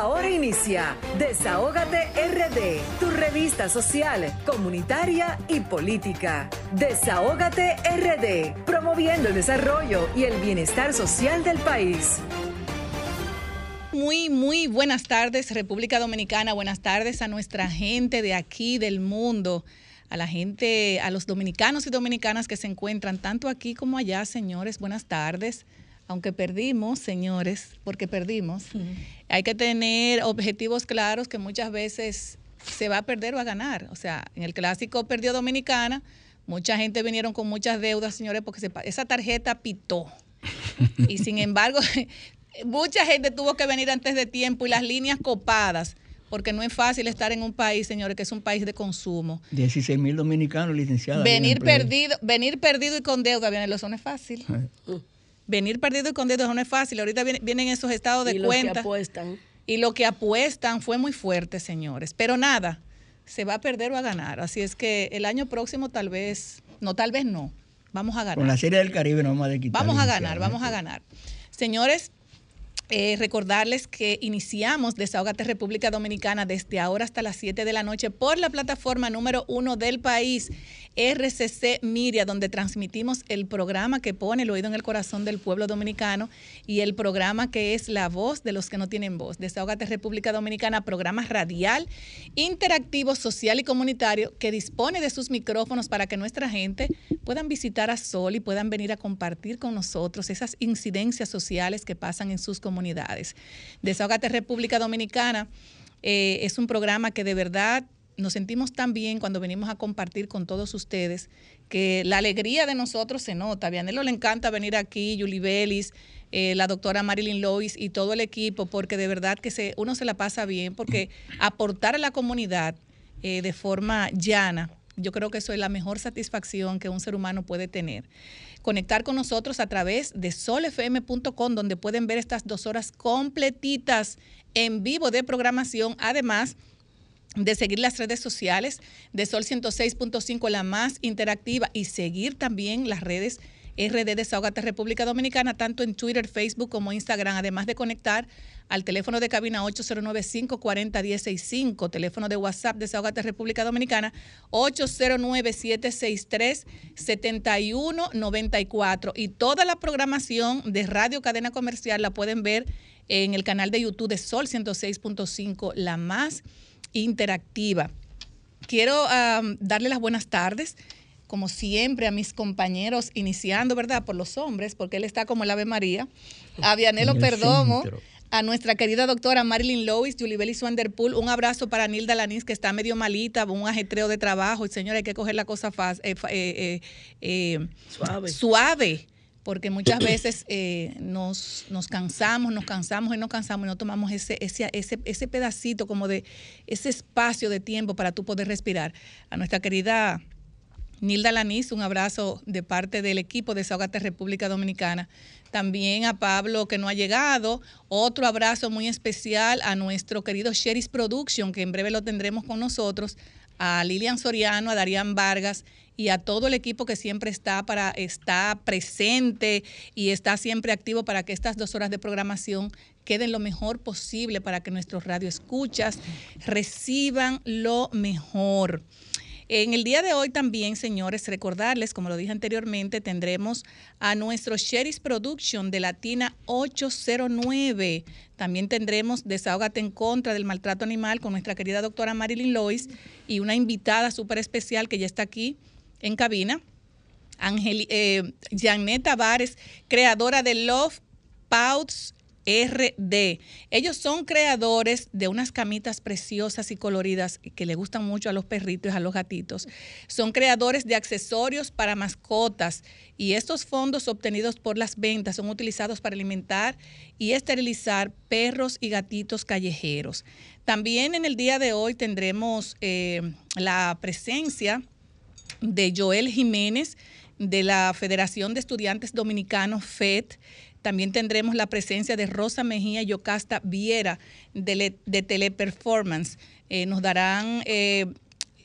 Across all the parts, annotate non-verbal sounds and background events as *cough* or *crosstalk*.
Ahora inicia Desahógate RD, tu revista social, comunitaria y política. Desahógate RD, promoviendo el desarrollo y el bienestar social del país. Muy, muy buenas tardes, República Dominicana. Buenas tardes a nuestra gente de aquí, del mundo a la gente, a los dominicanos y dominicanas que se encuentran tanto aquí como allá, señores. Buenas tardes aunque perdimos, señores, porque perdimos, hay que tener objetivos claros que muchas veces se va a perder o a ganar. O sea, en el clásico perdió Dominicana, mucha gente vinieron con muchas deudas, señores, porque esa tarjeta pitó. y sin embargo, *laughs* mucha gente tuvo que venir antes de tiempo y las líneas copadas porque no es fácil estar en un país, señores, que es un país de consumo. 16 mil dominicanos licenciados. Venir perdido, venir perdido y con deuda, bien, eso no es fácil venir perdido y con dedos no es fácil. Ahorita vienen, esos estados de y cuenta. Lo que apuestan. Y lo que apuestan fue muy fuerte, señores. Pero nada, se va a perder o a ganar. Así es que el año próximo tal vez, no, tal vez no. Vamos a ganar. Con la Serie del Caribe no vamos a quitar. Vamos a ganar, vamos a ganar. Señores, eh, recordarles que iniciamos Desahogate República Dominicana desde ahora hasta las 7 de la noche por la plataforma número uno del país, RCC Miria, donde transmitimos el programa que pone el oído en el corazón del pueblo dominicano y el programa que es la voz de los que no tienen voz. Desahogate República Dominicana, programa radial, interactivo, social y comunitario que dispone de sus micrófonos para que nuestra gente puedan visitar a Sol y puedan venir a compartir con nosotros esas incidencias sociales que pasan en sus comunidades. Desahogate República Dominicana eh, es un programa que de verdad nos sentimos tan bien cuando venimos a compartir con todos ustedes que la alegría de nosotros se nota. A Vianelo le encanta venir aquí, Julie Bellis, eh, la doctora Marilyn Lois y todo el equipo, porque de verdad que se, uno se la pasa bien, porque *clears throat* aportar a la comunidad eh, de forma llana, yo creo que eso es la mejor satisfacción que un ser humano puede tener conectar con nosotros a través de solfm.com, donde pueden ver estas dos horas completitas en vivo de programación. Además, de seguir las redes sociales de Sol 106.5, la más interactiva, y seguir también las redes RD Desahogate República Dominicana, tanto en Twitter, Facebook como Instagram, además de conectar al teléfono de cabina 809-540-165, teléfono de WhatsApp de Desahogate República Dominicana 809-763-7194. Y toda la programación de Radio Cadena Comercial la pueden ver en el canal de YouTube de Sol 106.5, la más interactiva. Quiero darle las buenas tardes como siempre, a mis compañeros, iniciando, ¿verdad?, por los hombres, porque él está como el Ave María, a Vianelo Perdomo, a nuestra querida doctora Marilyn Lois, Julie Bellis Wanderpool, un abrazo para Nilda Lanís, que está medio malita, un ajetreo de trabajo, y señora, hay que coger la cosa fácil, eh, eh, eh, suave. suave porque muchas veces nos, nos, cansamos, nos cansamos y nos cansamos y no tomamos ese, ese, ese, ese pedacito como de ese espacio de tiempo para tú poder respirar. A nuestra querida Nilda Lanís, un abrazo de parte del equipo de Desahogate República Dominicana. También a Pablo que no ha llegado. Otro abrazo muy especial a nuestro querido Sheris Production, que en breve lo tendremos con nosotros. A Lilian Soriano, a Darían Vargas y a todo el equipo que siempre está para está presente y está siempre activo para que estas dos horas de programación queden lo mejor posible para que nuestros radioescuchas reciban lo mejor. En el día de hoy también, señores, recordarles, como lo dije anteriormente, tendremos a nuestro Sheris Production de Latina 809. También tendremos Desahógate en contra del maltrato animal con nuestra querida doctora Marilyn Lois y una invitada súper especial que ya está aquí en cabina. Angel, eh, creadora de Love Pouts RD. Ellos son creadores de unas camitas preciosas y coloridas que le gustan mucho a los perritos y a los gatitos. Son creadores de accesorios para mascotas y estos fondos obtenidos por las ventas son utilizados para alimentar y esterilizar perros y gatitos callejeros. También en el día de hoy tendremos eh, la presencia de Joel Jiménez de la Federación de Estudiantes Dominicanos FED. También tendremos la presencia de Rosa Mejía Yocasta Viera de, Teleperformance. Eh, nos darán, eh,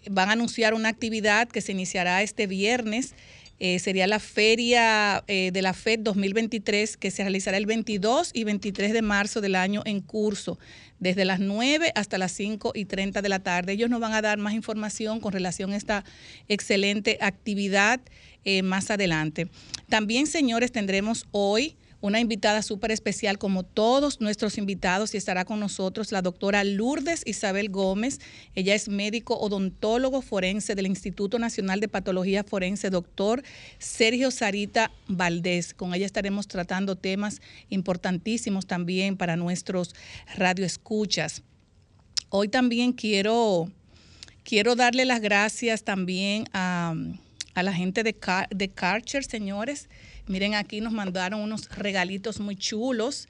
van a anunciar una actividad que se iniciará este viernes Eh, sería la feria eh, de la FED 2023 que se realizará el 22 y 23 de marzo del año en curso, desde las 9 hasta las 5 y 30 de la tarde. Ellos nos van a dar más información con relación a esta excelente actividad más adelante. También, señores, tendremos hoy una invitada súper especial como todos nuestros invitados y estará con nosotros la doctora Lourdes Isabel Gómez. Ella es médico odontólogo forense del Instituto Nacional de Patología Forense, doctor Sergio Sarita Valdés. Con ella estaremos tratando temas importantísimos también para nuestros radioescuchas. Hoy también quiero, quiero darle las gracias también a, la gente de, de Karcher, señores Miren, aquí nos mandaron unos regalitos muy chulos.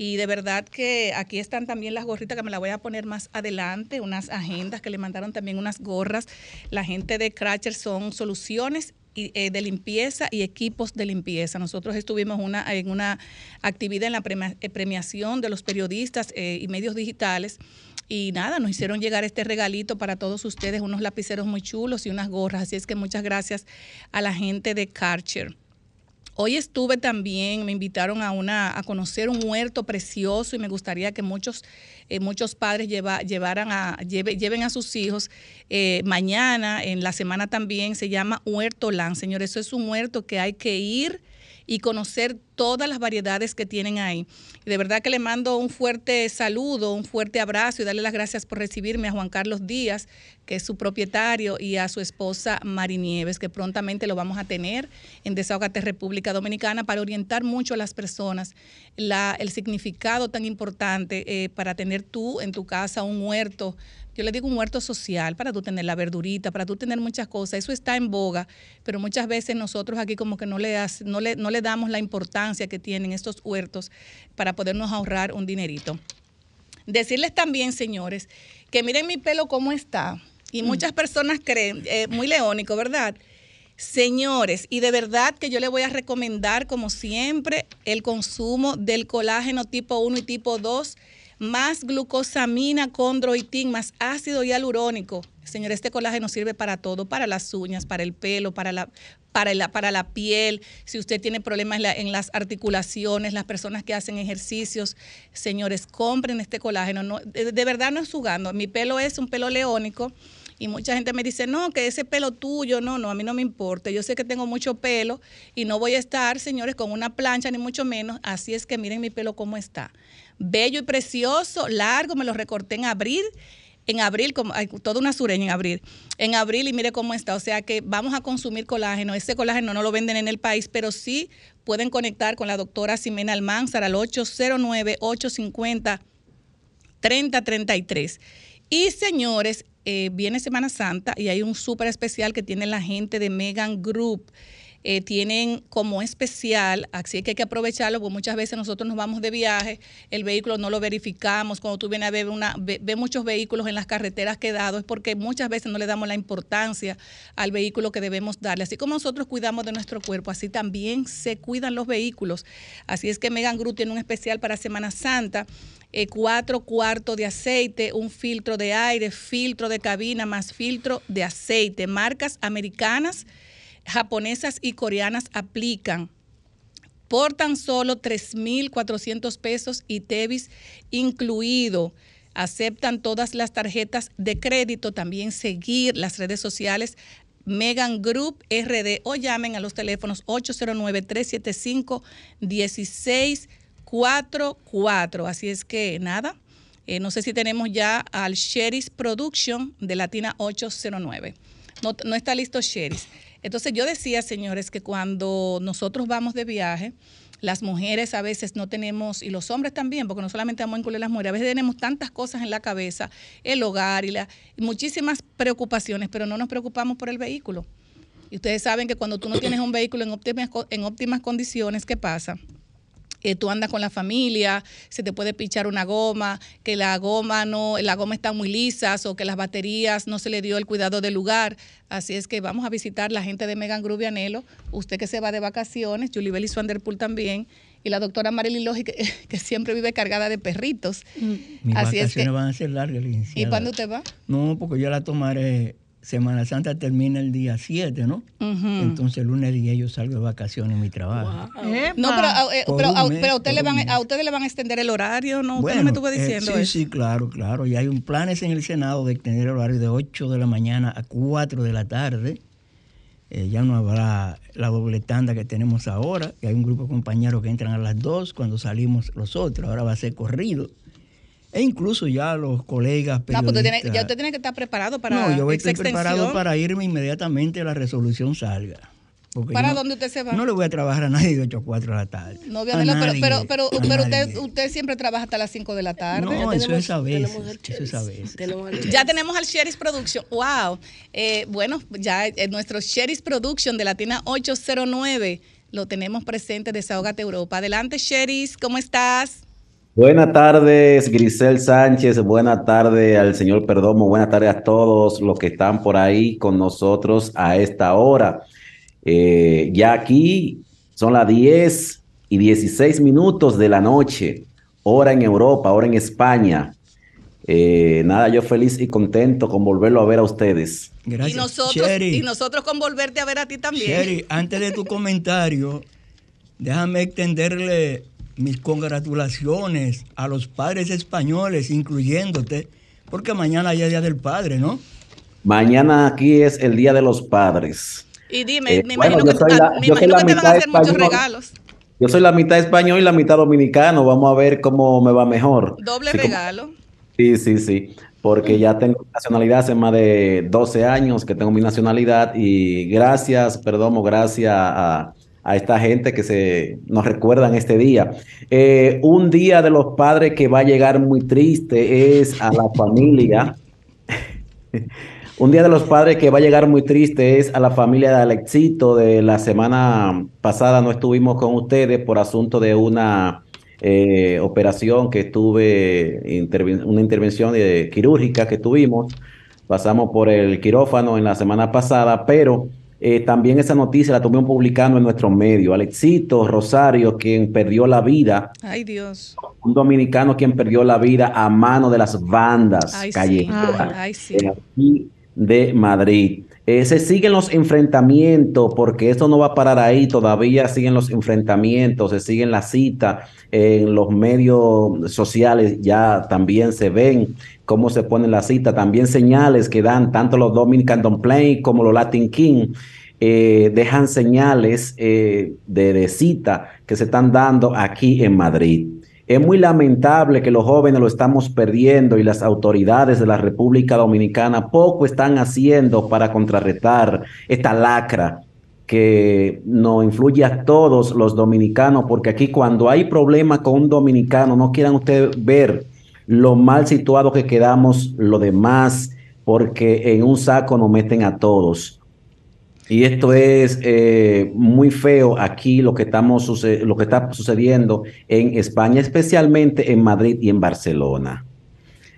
Y de verdad que aquí están también las gorritas que me las voy a poner más adelante, unas agendas que le mandaron también unas gorras. La gente de Cratcher son soluciones eh, de limpieza y equipos de limpieza. Nosotros estuvimos una, en una actividad en la eh, premiación de los periodistas eh, y medios digitales. Y nada, nos hicieron llegar este regalito para todos ustedes, unos lapiceros muy chulos y unas gorras. Así es que muchas gracias a la gente de Karcher. Hoy estuve también, me invitaron a una a conocer un huerto precioso y me gustaría que muchos eh, muchos padres llevaran a lleven a sus hijos eh, mañana en la semana también se llama Huerto Land, señores, eso es un huerto que hay que ir y conocer todas las variedades que tienen ahí. de verdad que le mando un fuerte saludo, un fuerte abrazo y darle las gracias por recibirme a Juan Carlos Díaz, que es su propietario, y a su esposa Marinieves, que prontamente lo vamos a tener en Desahogate República Dominicana para orientar mucho a las personas la, el significado tan importante eh, para tener tú en tu casa un huerto yo le digo un huerto social para tú tener la verdurita, para tú tener muchas cosas. Eso está en boga, pero muchas veces nosotros aquí como que no le, no le, no le damos la importancia que tienen estos huertos para podernos ahorrar un dinerito. Decirles también, señores, que miren mi pelo cómo está. Y mm. muchas personas creen, eh, muy leónico, ¿verdad? Señores, y de verdad que yo le voy a recomendar, como siempre, el consumo del colágeno tipo 1 y tipo 2 más glucosamina, condroitín, más ácido hialurónico. Señor, este colágeno sirve para todo, para las uñas, para el pelo, para la, para la, para la piel, si usted tiene problemas en, las articulaciones, las personas que hacen ejercicios, señores, compren este colágeno. No, de, de, verdad no es jugando. Mi pelo es un pelo leónico y mucha gente me dice, no, que ese pelo tuyo, no, no, a mí no me importa. Yo sé que tengo mucho pelo y no voy a estar, señores, con una plancha, ni mucho menos. Así es que miren mi pelo cómo está bello y precioso, largo, me lo recorté en abril. En abril, como, hay, toda una sureña en abril. En abril y mire cómo está. O sea que vamos a consumir colágeno. Ese colágeno no lo venden en el país, pero sí pueden conectar con la doctora Ximena Almanzar al 809-850-3033. Y señores, eh, viene Semana Santa y hay un súper especial que tiene la gente de Megan Group. Eh, tienen como especial, así que hay que aprovecharlo, porque muchas veces nosotros nos vamos de viaje, el vehículo no lo verificamos, cuando tú vienes a ver una, ve, muchos vehículos en las carreteras quedados, es porque muchas veces no le damos la importancia al vehículo que debemos darle. Así como nosotros cuidamos de nuestro cuerpo, así también se cuidan los vehículos. Así es que Megan Group tiene un especial para Semana Santa. Eh, cuatro cuartos de aceite, un filtro de aire, filtro de cabina más filtro de aceite, marcas americanas japonesas y coreanas aplican por tan solo 3.400 pesos y TEVIS incluido. Aceptan todas las tarjetas de crédito, también seguir las redes sociales Megan Group RD o llamen a los teléfonos 809-375-1644. Así es que nada, eh, no sé si tenemos ya al Sheris Production de Latina 809. No, no está listo Sheris. Entonces yo decía, señores, que cuando nosotros vamos de viaje, las mujeres a veces no tenemos, y los hombres también, porque no solamente vamos a incluir las mujeres, a veces tenemos tantas cosas en la cabeza, el hogar y, la, muchísimas preocupaciones, pero no nos preocupamos por el vehículo. Y ustedes saben que cuando tú no tienes un vehículo en óptimas, en óptimas condiciones, ¿qué pasa? Eh, tú andas con la familia, se te puede pichar una goma, que la goma no, la goma está muy lisas o que las baterías no se le dio el cuidado del lugar. Así es que vamos a visitar la gente de Megan Groove Anhelo, usted que se va de vacaciones, Julie Bellis Vanderpool también, y la doctora Marilyn Logi, *laughs* que, siempre vive cargada de perritos. Mis Así vacaciones es que, van a ser largas, ¿Y cuándo te va? No, porque yo la tomaré Semana Santa termina el día 7, ¿no? Entonces el lunes 10 yo salgo de vacaciones en mi trabajo. No, pero, eh, pero, a, pero ustedes le van, a ustedes le van a extender el horario, ¿no? Usted no me estuvo eh, diciendo sí, eso. Sí, claro, claro. Y hay un planes en el Senado de extender el horario de 8 de la mañana a 4 de la tarde. Eh, ya no habrá la doble tanda que tenemos ahora. Y hay un grupo de compañeros que entran a las 2 cuando salimos los otros. Ahora va a ser corrido. E incluso ya los colegas periodistas... No, pues tiene, ya usted tiene que estar preparado para No, yo estoy preparado para irme inmediatamente a la resolución salga. ¿Para dónde usted se va? No le voy a trabajar a nadie de 8 a 4 de la tarde. No, pero, pero, pero, pero usted, usted, siempre trabaja hasta las 5 de la tarde. No, eso es a veces. Eso es a veces. Ya tenemos al Sheris Production. ¡Wow! Eh, bueno, ya eh, nuestro Sheris Production de Latina 809 lo tenemos presente. Desahogate Europa. Adelante, Sheris. ¿Cómo estás? Buenas tardes, Grisel Sánchez. Buenas tardes al señor Perdomo. Buenas tardes a todos los que están por ahí con nosotros a esta hora. Eh, ya aquí son las 10 y 16 minutos de la noche, hora en Europa, hora en España. Eh, nada, yo feliz y contento con volverlo a ver a ustedes. Gracias. Y nosotros, y nosotros con volverte a ver a ti también. Sherry, antes de tu comentario, déjame extenderle mis congratulaciones a los padres españoles, incluyéndote, porque mañana ya es Día del Padre, ¿no? Mañana aquí es el Día de los Padres. Y dime, eh, me imagino, que, te van a hacer muchos regalos. Yo soy la mitad español y la mitad dominicano. Vamos a ver cómo me va mejor. Doble regalo. sí, sí, sí. Porque ya tengo nacionalidad hace más de 12 años que tengo mi nacionalidad y gracias, perdón, gracias a, a esta gente que se nos recuerdan este día. Eh, un día de los padres que va a llegar muy triste es a la familia. *laughs* un día de los padres que va a llegar muy triste es a la familia de Alexito. De la semana pasada no estuvimos con ustedes por asunto de una eh, operación que tuve, una intervención quirúrgica que tuvimos. Pasamos por el quirófano en la semana pasada, pero eh, también esa noticia la tuvimos publicando en nuestro medio. Alexito Rosario, quien perdió la vida. Ay, Dios. Un dominicano quien perdió la vida a mano de las bandas callejeras de Madrid. Eh, se siguen los enfrentamientos, porque esto no va a parar ahí, todavía siguen los enfrentamientos, se siguen las citas en los medios sociales, ya también se ven cómo se ponen las citas, también señales que dan tanto los Dominican Don't Play como los Latin King. Eh, dejan señales eh, de, de cita que se están dando aquí en Madrid. Es muy lamentable que los jóvenes lo estamos perdiendo y las autoridades de la República Dominicana poco están haciendo para contrarrestar esta lacra que nos influye a todos los dominicanos, porque aquí cuando hay problemas con un dominicano, no quieran ustedes ver lo mal situado que quedamos los demás, porque en un saco nos meten a todos. Y esto es eh, muy feo aquí lo que, estamos lo que está sucediendo en España, especialmente en Madrid y en Barcelona.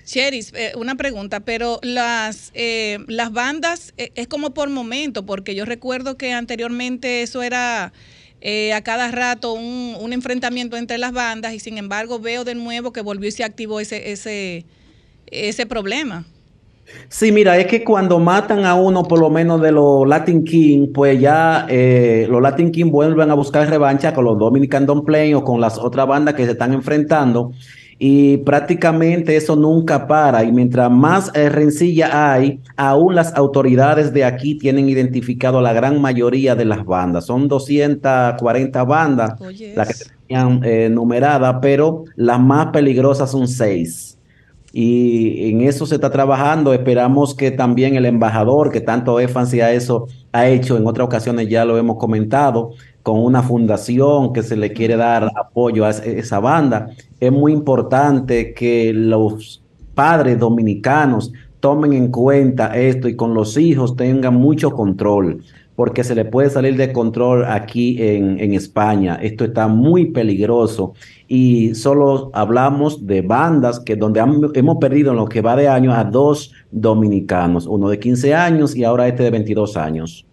Cheris, eh, una pregunta, pero las, eh, las bandas es como por momento, porque yo recuerdo que anteriormente eso era a cada rato un, un, enfrentamiento entre las bandas y sin embargo veo de nuevo que volvió y se activó ese, ese, ese problema. Sí, mira, es que cuando matan a uno, por lo menos de los Latin King, pues ya eh, los Latin King vuelven a buscar revancha con los Dominican Don't Play o con las otras bandas que se están enfrentando. Y prácticamente eso nunca para. Y mientras más eh, rencilla hay, aún las autoridades de aquí tienen identificado la gran mayoría de las bandas. Son 240 bandas las que tenían eh, numeradas, pero las más peligrosas son seis y en eso se está trabajando. Esperamos que también el embajador, que tanto énfasis a eso ha hecho, en otras ocasiones ya lo hemos comentado, con una fundación que se le quiere dar apoyo a esa banda. Es muy importante que los padres dominicanos tomen en cuenta esto y con los hijos tengan mucho control porque se le puede salir de control aquí en, en, España. Esto está muy peligroso y solo hablamos de bandas que donde hemos perdido en lo que va de año a dos dominicanos, uno de 15 años y ahora este de 22 años.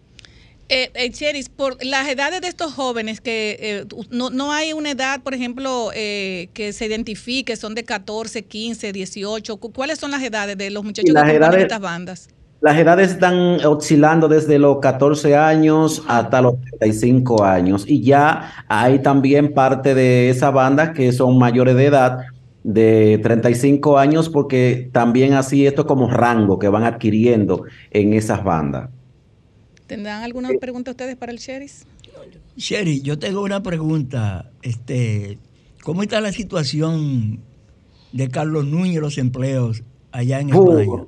Eh, eh, Cheris, por las edades de estos jóvenes, que eh, no, no, hay una edad, por ejemplo, eh, que se identifique, son de 14, 15, 18, ¿cuáles son las edades de los muchachos que componen estas bandas? Las edades están oscilando desde los 14 años hasta los 35 años y ya hay también parte de esa banda que son mayores de edad de 35 años porque también así esto como rango que van adquiriendo en esas bandas. ¿Tendrán alguna pregunta ustedes para el Sheriff? Sherry, yo tengo una pregunta. Este, ¿Cómo está la situación de Carlos Núñez los empleos allá en España?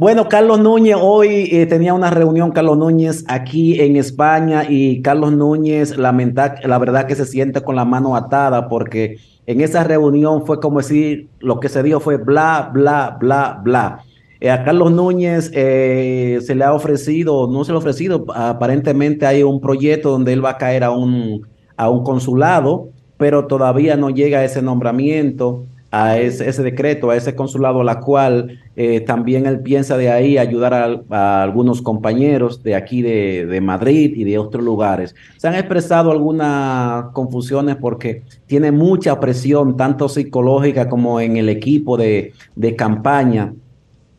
Bueno, Carlos Núñez, hoy eh, tenía una reunión, Carlos Núñez, aquí en España y Carlos Núñez, lamenta, la verdad que se siente con la mano atada porque en esa reunión fue como decir, lo que se dijo fue bla, bla, bla, bla. Eh, a Carlos Núñez eh, se le ha ofrecido, no se le ha ofrecido, aparentemente hay un proyecto donde él va a caer a un, a un consulado, pero todavía no llega a ese nombramiento a ese, decreto, a ese consulado, a la cual eh, también él piensa de ahí ayudar a, algunos compañeros de aquí de, Madrid y de otros lugares. Se han expresado algunas confusiones porque tiene mucha presión, tanto psicológica como en el equipo de, de campaña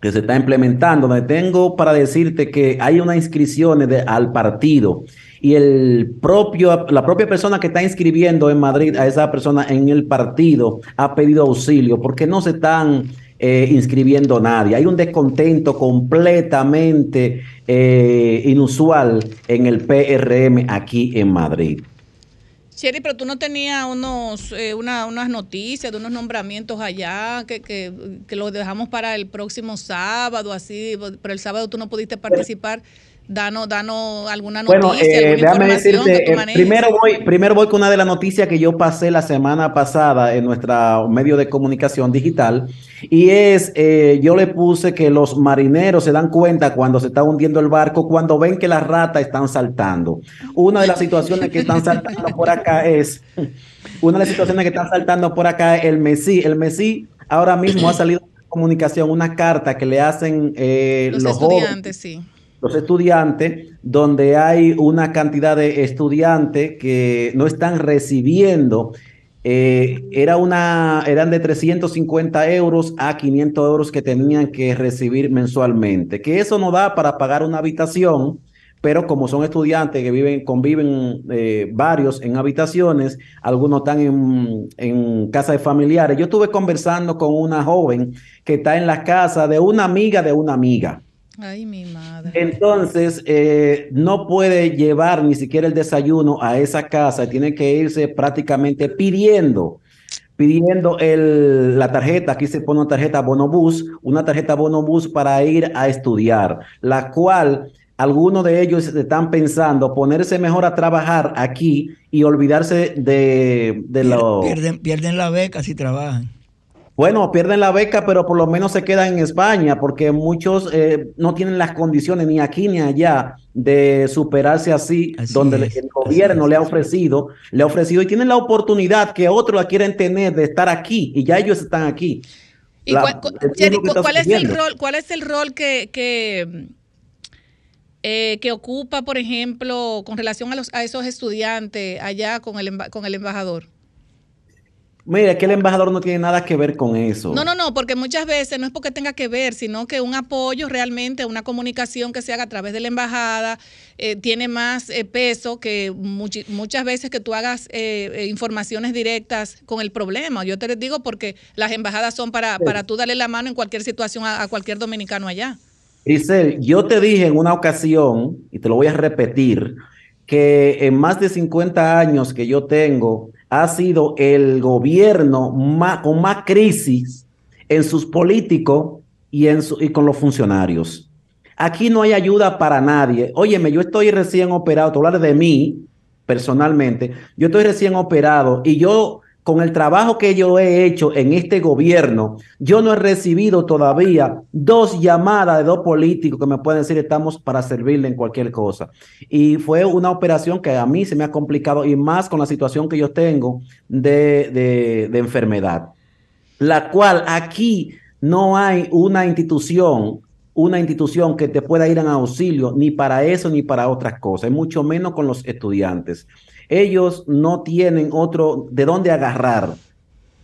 que se está implementando, donde tengo para decirte que hay una inscripción al partido y el propio, la propia persona que está inscribiendo en Madrid a esa persona en el partido ha pedido auxilio porque no se están eh, inscribiendo nadie. Hay un descontento completamente eh, inusual en el PRM aquí en Madrid. Sherry, pero tú no tenías unos, eh, unas noticias de unos nombramientos allá que, que, que los dejamos para el próximo sábado, así, pero el sábado tú no pudiste participar. Danos, danos alguna noticia. Bueno, eh, déjame decirte, eh, primero, voy, primero voy con una de las noticias que yo pasé la semana pasada en nuestro medio de comunicación digital. Y es, eh, yo le puse que los marineros se dan cuenta cuando se está hundiendo el barco, cuando ven que las ratas están saltando. Una de las situaciones que están saltando por acá es, una de las situaciones que están saltando por acá es el Messi. El Messi ahora mismo ha salido comunicación una carta que le hacen los, los estudiantes, sí los estudiantes, donde hay una cantidad de estudiantes que no están recibiendo. Eh, era una, eran de 350 euros a 500 euros que tenían que recibir mensualmente, que eso no da para pagar una habitación, pero como son estudiantes que viven, conviven eh, varios en habitaciones, algunos están en, en casa de familiares. Yo estuve conversando con una joven que está en la casa de una amiga de una amiga. Ay, mi madre. Entonces, eh, no puede llevar ni siquiera el desayuno a esa casa, tiene que irse prácticamente pidiendo, pidiendo el, la tarjeta, aquí se pone una tarjeta bonobús, una tarjeta bonobús para ir a estudiar, la cual algunos de ellos están pensando ponerse mejor a trabajar aquí y olvidarse de, de lo... Pierden, pierden la beca si trabajan. Bueno, pierden la beca, pero por lo menos se quedan en España, porque muchos eh, no tienen las condiciones ni aquí ni allá de superarse así, donde el gobierno le ha ofrecido, le ha ofrecido y tienen la oportunidad que otros la quieren tener de estar aquí y ya ellos están aquí. ¿Y cuál, es el rol, cuál es el rol que, que, eh, que ocupa, por ejemplo, con relación a, los, a esos estudiantes allá con el, con el embajador? Mira, que el embajador no tiene nada que ver con eso. No, no, no, porque muchas veces no es porque tenga que ver, sino que un apoyo realmente, una comunicación que se haga a través de la embajada, eh, tiene más eh, peso que muchas veces que tú hagas eh, informaciones directas con el problema. Yo te les digo porque las embajadas son para, para tú darle la mano en cualquier situación a, a cualquier dominicano allá. Grisel, yo te dije en una ocasión, y te lo voy a repetir, que en más de 50 años que yo tengo, ha sido el gobierno con más crisis en sus políticos y, en y con los funcionarios. Aquí no hay ayuda para nadie. Óyeme, yo estoy recién operado, te hablar de mí personalmente, yo estoy recién operado y yo con el trabajo que yo he hecho en este gobierno, yo no he recibido todavía dos llamadas de dos políticos que me pueden decir estamos para servirle en cualquier cosa. Y fue una operación que a mí se me ha complicado y más con la situación que yo tengo de, de enfermedad, la cual aquí no hay una institución una institución que te pueda ir en auxilio ni para eso ni para otras cosas, mucho menos con los estudiantes ellos no tienen otro de dónde agarrar.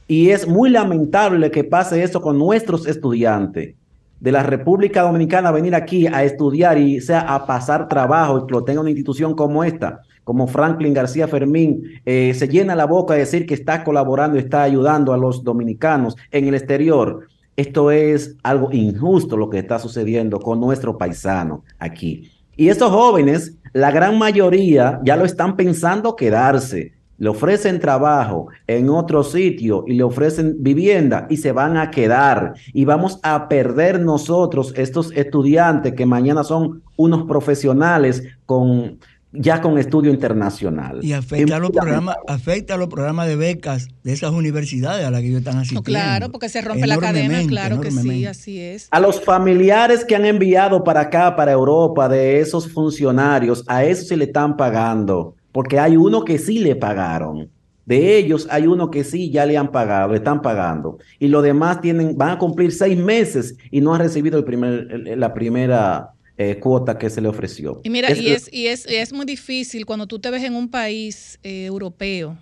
Y es muy lamentable que pase eso con nuestros estudiantes. de la República Dominicana venir aquí a estudiar y sea a pasar trabajo y que lo tenga una institución como esta, como Franklin García Fermín, eh, se llena la boca de decir que está colaborando está ayudando a los dominicanos en el exterior. Esto es algo injusto lo que está sucediendo con nuestro paisano aquí. Y estos jóvenes, la gran mayoría, ya lo están pensando quedarse. Le ofrecen trabajo en otro sitio y le ofrecen vivienda y se van a quedar. Y vamos a perder nosotros estos estudiantes que mañana son unos profesionales con ya con estudio internacional. Y afecta a los programas, afecta a los programas de becas de esas universidades a las que ellos están asistiendo. claro, porque se rompe la cadena, claro que sí, así es. A los familiares que han enviado para acá, para Europa, de esos funcionarios, a eso se le están pagando porque hay uno que sí le pagaron. De ellos hay uno que sí ya le han pagado, le están pagando. Y los demás tienen, van a cumplir seis meses y no han recibido el primer, la primera eh, cuota que se le ofreció. Y mira, y, es, y, es, es, muy difícil cuando tú te ves en un país eh, europeo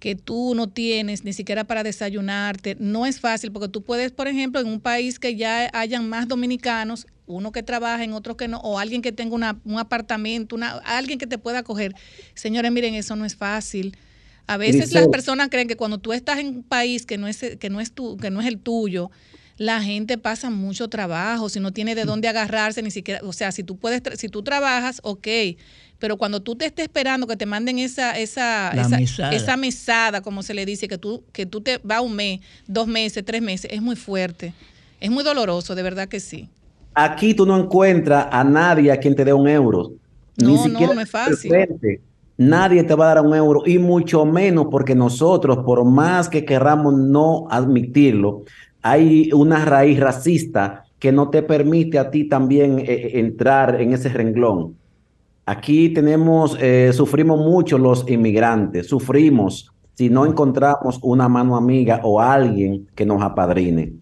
que tú no tienes ni siquiera para desayunarte. No es fácil porque tú puedes, por ejemplo, en un país que ya hayan más dominicanos, uno que trabaja en otro que no, o alguien que tenga una, un apartamento, una, alguien que te pueda acoger. Señores, miren, eso no es fácil. A veces las personas creen que cuando tú estás en un país que no es, que no es, tu, que no es el tuyo, la gente pasa mucho trabajo, si no tiene de dónde agarrarse, ni siquiera, o sea, si tú puedes, si tú trabajas, ok, pero cuando tú te estés esperando que te manden esa, esa, esa mesada. esa, mesada. como se le dice, que tú, que tú te va un mes, dos meses, tres meses, es muy fuerte, es muy doloroso, de verdad que sí. Aquí tú no encuentras a nadie a quien te dé un euro. No, Ni siquiera no, no es fácil. Nadie te va a dar un euro y mucho menos porque nosotros, por más que queramos no admitirlo, hay una raíz racista que no te permite a ti también eh, eh, entrar en ese renglón. Aquí tenemos, eh, sufrimos mucho los inmigrantes, sufrimos si no encontramos una mano amiga o alguien que nos apadrine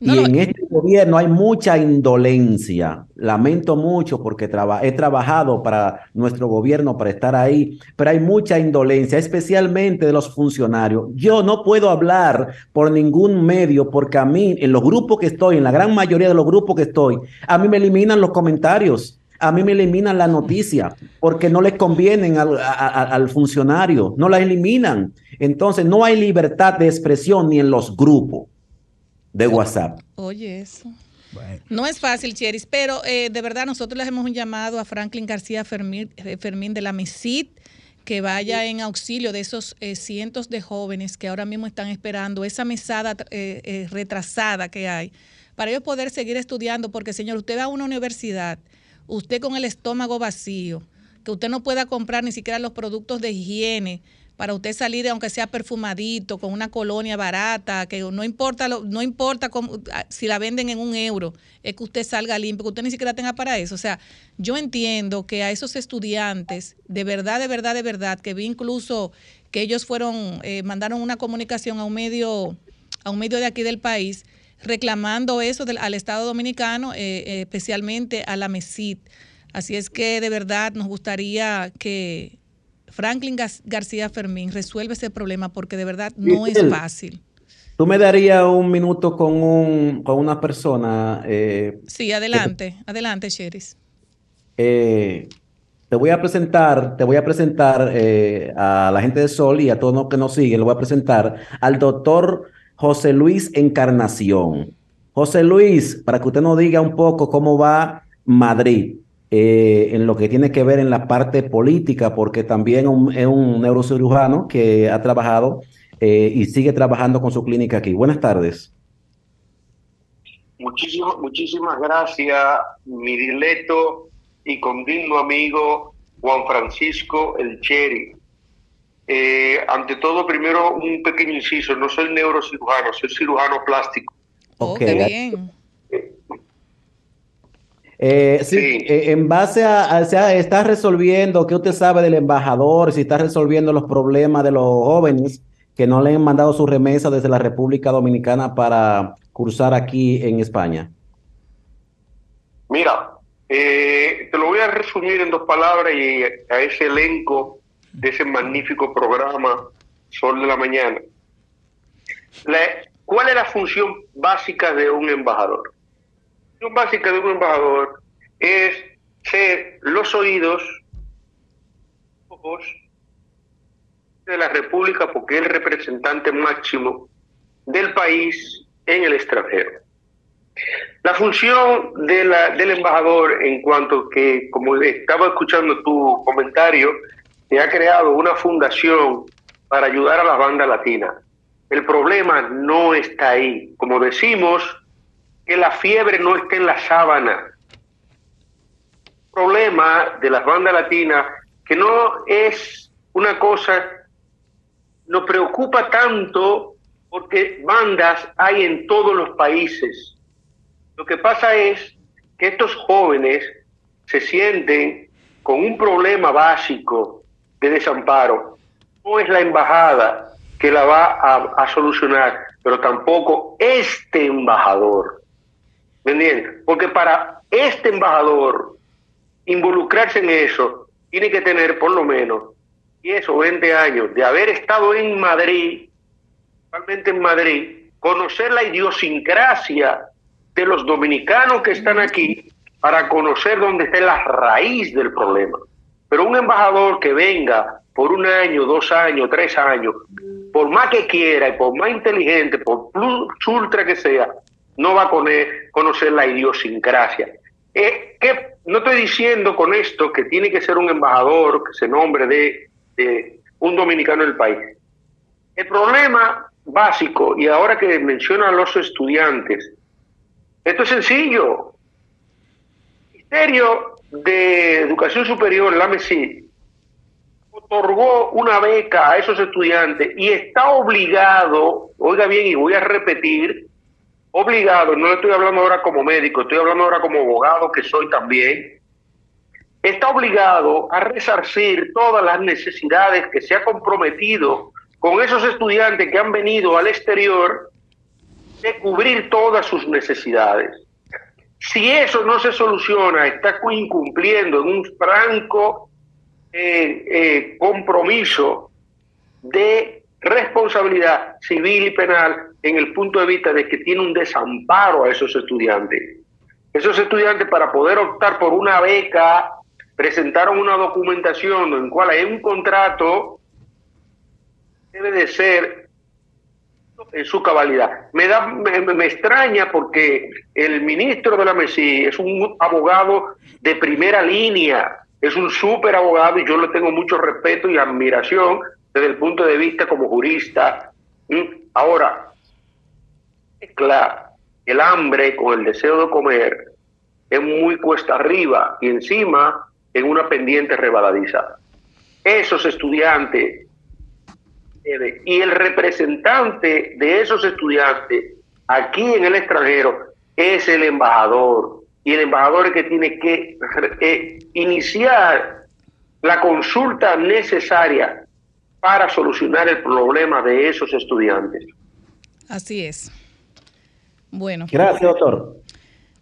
y en este gobierno hay mucha indolencia. Lamento mucho porque he trabajado para nuestro gobierno para estar ahí, pero hay mucha indolencia, especialmente de los funcionarios. Yo no puedo hablar por ningún medio porque a mí, en los grupos que estoy, en la gran mayoría de los grupos que estoy, a mí me eliminan los comentarios. A mí me eliminan la noticia porque no les convienen al, al funcionario, no la eliminan. Entonces no hay libertad de expresión ni en los grupos de WhatsApp. Oye, eso. No es fácil, Cheris, pero eh, de verdad nosotros les hemos un llamado a Franklin García Fermín, eh, Fermín de la MESID que vaya en auxilio de esos eh, cientos de jóvenes que ahora mismo están esperando esa mesada retrasada que hay para ellos poder seguir estudiando, porque señor, usted va a una universidad, usted con el estómago vacío, que usted no pueda comprar ni siquiera los productos de higiene, para usted salir, aunque sea perfumadito, con una colonia barata, que no importa, no importa ah, si la venden en un euro, es que usted salga limpio, que usted ni siquiera tenga para eso. O sea, yo entiendo que a esos estudiantes, de verdad, de verdad, de verdad, que vi incluso que ellos fueron, eh, mandaron una comunicación a un medio, a un medio de aquí del país, reclamando eso al Estado Dominicano, eh, eh, especialmente a la MESID. Así es que de verdad nos gustaría que Franklin García Fermín resuelve ese problema porque de verdad no es fácil. ¿Tú me darías un minuto con, un, con una persona? Eh, sí, adelante, adelante, Cheris. Eh, te voy a presentar, te voy a presentar eh, a la gente de Sol y a todos los que nos siguen, le voy a presentar al doctor José Luis Encarnación. José Luis, para que usted nos diga un poco cómo va Madrid. Eh, en lo que tiene que ver en la parte política, porque también es un neurocirujano que ha trabajado eh, y sigue trabajando con su clínica aquí. Buenas tardes. Muchísimas, muchísimas gracias, mi dileto y condigno amigo Juan Francisco El Cheri. Eh, ante todo, primero un pequeño inciso, no soy neurocirujano, soy cirujano plástico. Ok, bien. Eh, sí, eh, en base a, sea, está resolviendo, ¿qué usted sabe del embajador? Si está resolviendo los problemas de los jóvenes que no le han mandado su remesa desde la República Dominicana para cursar aquí en España. Mira, eh, te lo voy a resumir en dos palabras y a ese elenco de ese magnífico programa Sol de la Mañana. ¿Cuál es la función básica de un embajador? Función básica de un embajador es ser los oídos, ojos de la República, porque es el representante máximo del país en el extranjero. La función de la, del embajador en cuanto que, como estaba escuchando tu comentario, se ha creado una fundación para ayudar a las bandas latinas. El problema no está ahí. Como decimos, que la fiebre no está en la sábana. Problema de las bandas latinas, que no es una cosa, nos preocupa tanto porque bandas hay en todos los países. Lo que pasa es que estos jóvenes se sienten con un problema básico de desamparo. No es la embajada que la va a solucionar, pero tampoco este embajador. Porque para este embajador involucrarse en eso, tiene que tener por lo menos 10 o 20 años de haber estado en Madrid, principalmente en Madrid, conocer la idiosincrasia de los dominicanos que están aquí para conocer dónde está la raíz del problema. Pero un embajador que venga por un año, dos años, tres años, por más que quiera y por más inteligente, por plus ultra que sea, no va a conocer la idiosincrasia. Eh, no estoy diciendo con esto que tiene que ser un embajador que se nombre de, un dominicano del país. El problema básico, y ahora que menciona a los estudiantes, esto es sencillo. El Ministerio de Educación Superior, la MESI, otorgó una beca a esos estudiantes y está obligado, oiga bien, y voy a repetir, obligado, no estoy hablando ahora como médico, estoy hablando ahora como abogado que soy también, está obligado a resarcir todas las necesidades que se ha comprometido con esos estudiantes que han venido al exterior de cubrir todas sus necesidades. Si eso no se soluciona, está incumpliendo en un franco eh, eh, compromiso de responsabilidad civil y penal en el punto de vista de que tiene un desamparo a esos estudiantes. Esos estudiantes para poder optar por una beca presentaron una documentación en cual hay un contrato debe de ser en su cabalidad. Me, da, me, me, extraña porque el ministro de la MESI es un abogado de primera línea, es un súper abogado y yo le tengo mucho respeto y admiración desde el punto de vista como jurista. Ahora, claro, el hambre con el deseo de comer es muy cuesta arriba y encima en una pendiente rebadadiza. Esos estudiantes y el representante de esos estudiantes aquí en el extranjero es el embajador. Y el embajador es que tiene que eh, iniciar la consulta necesaria para solucionar el problema de esos estudiantes. Así es. Bueno. Gracias, doctor.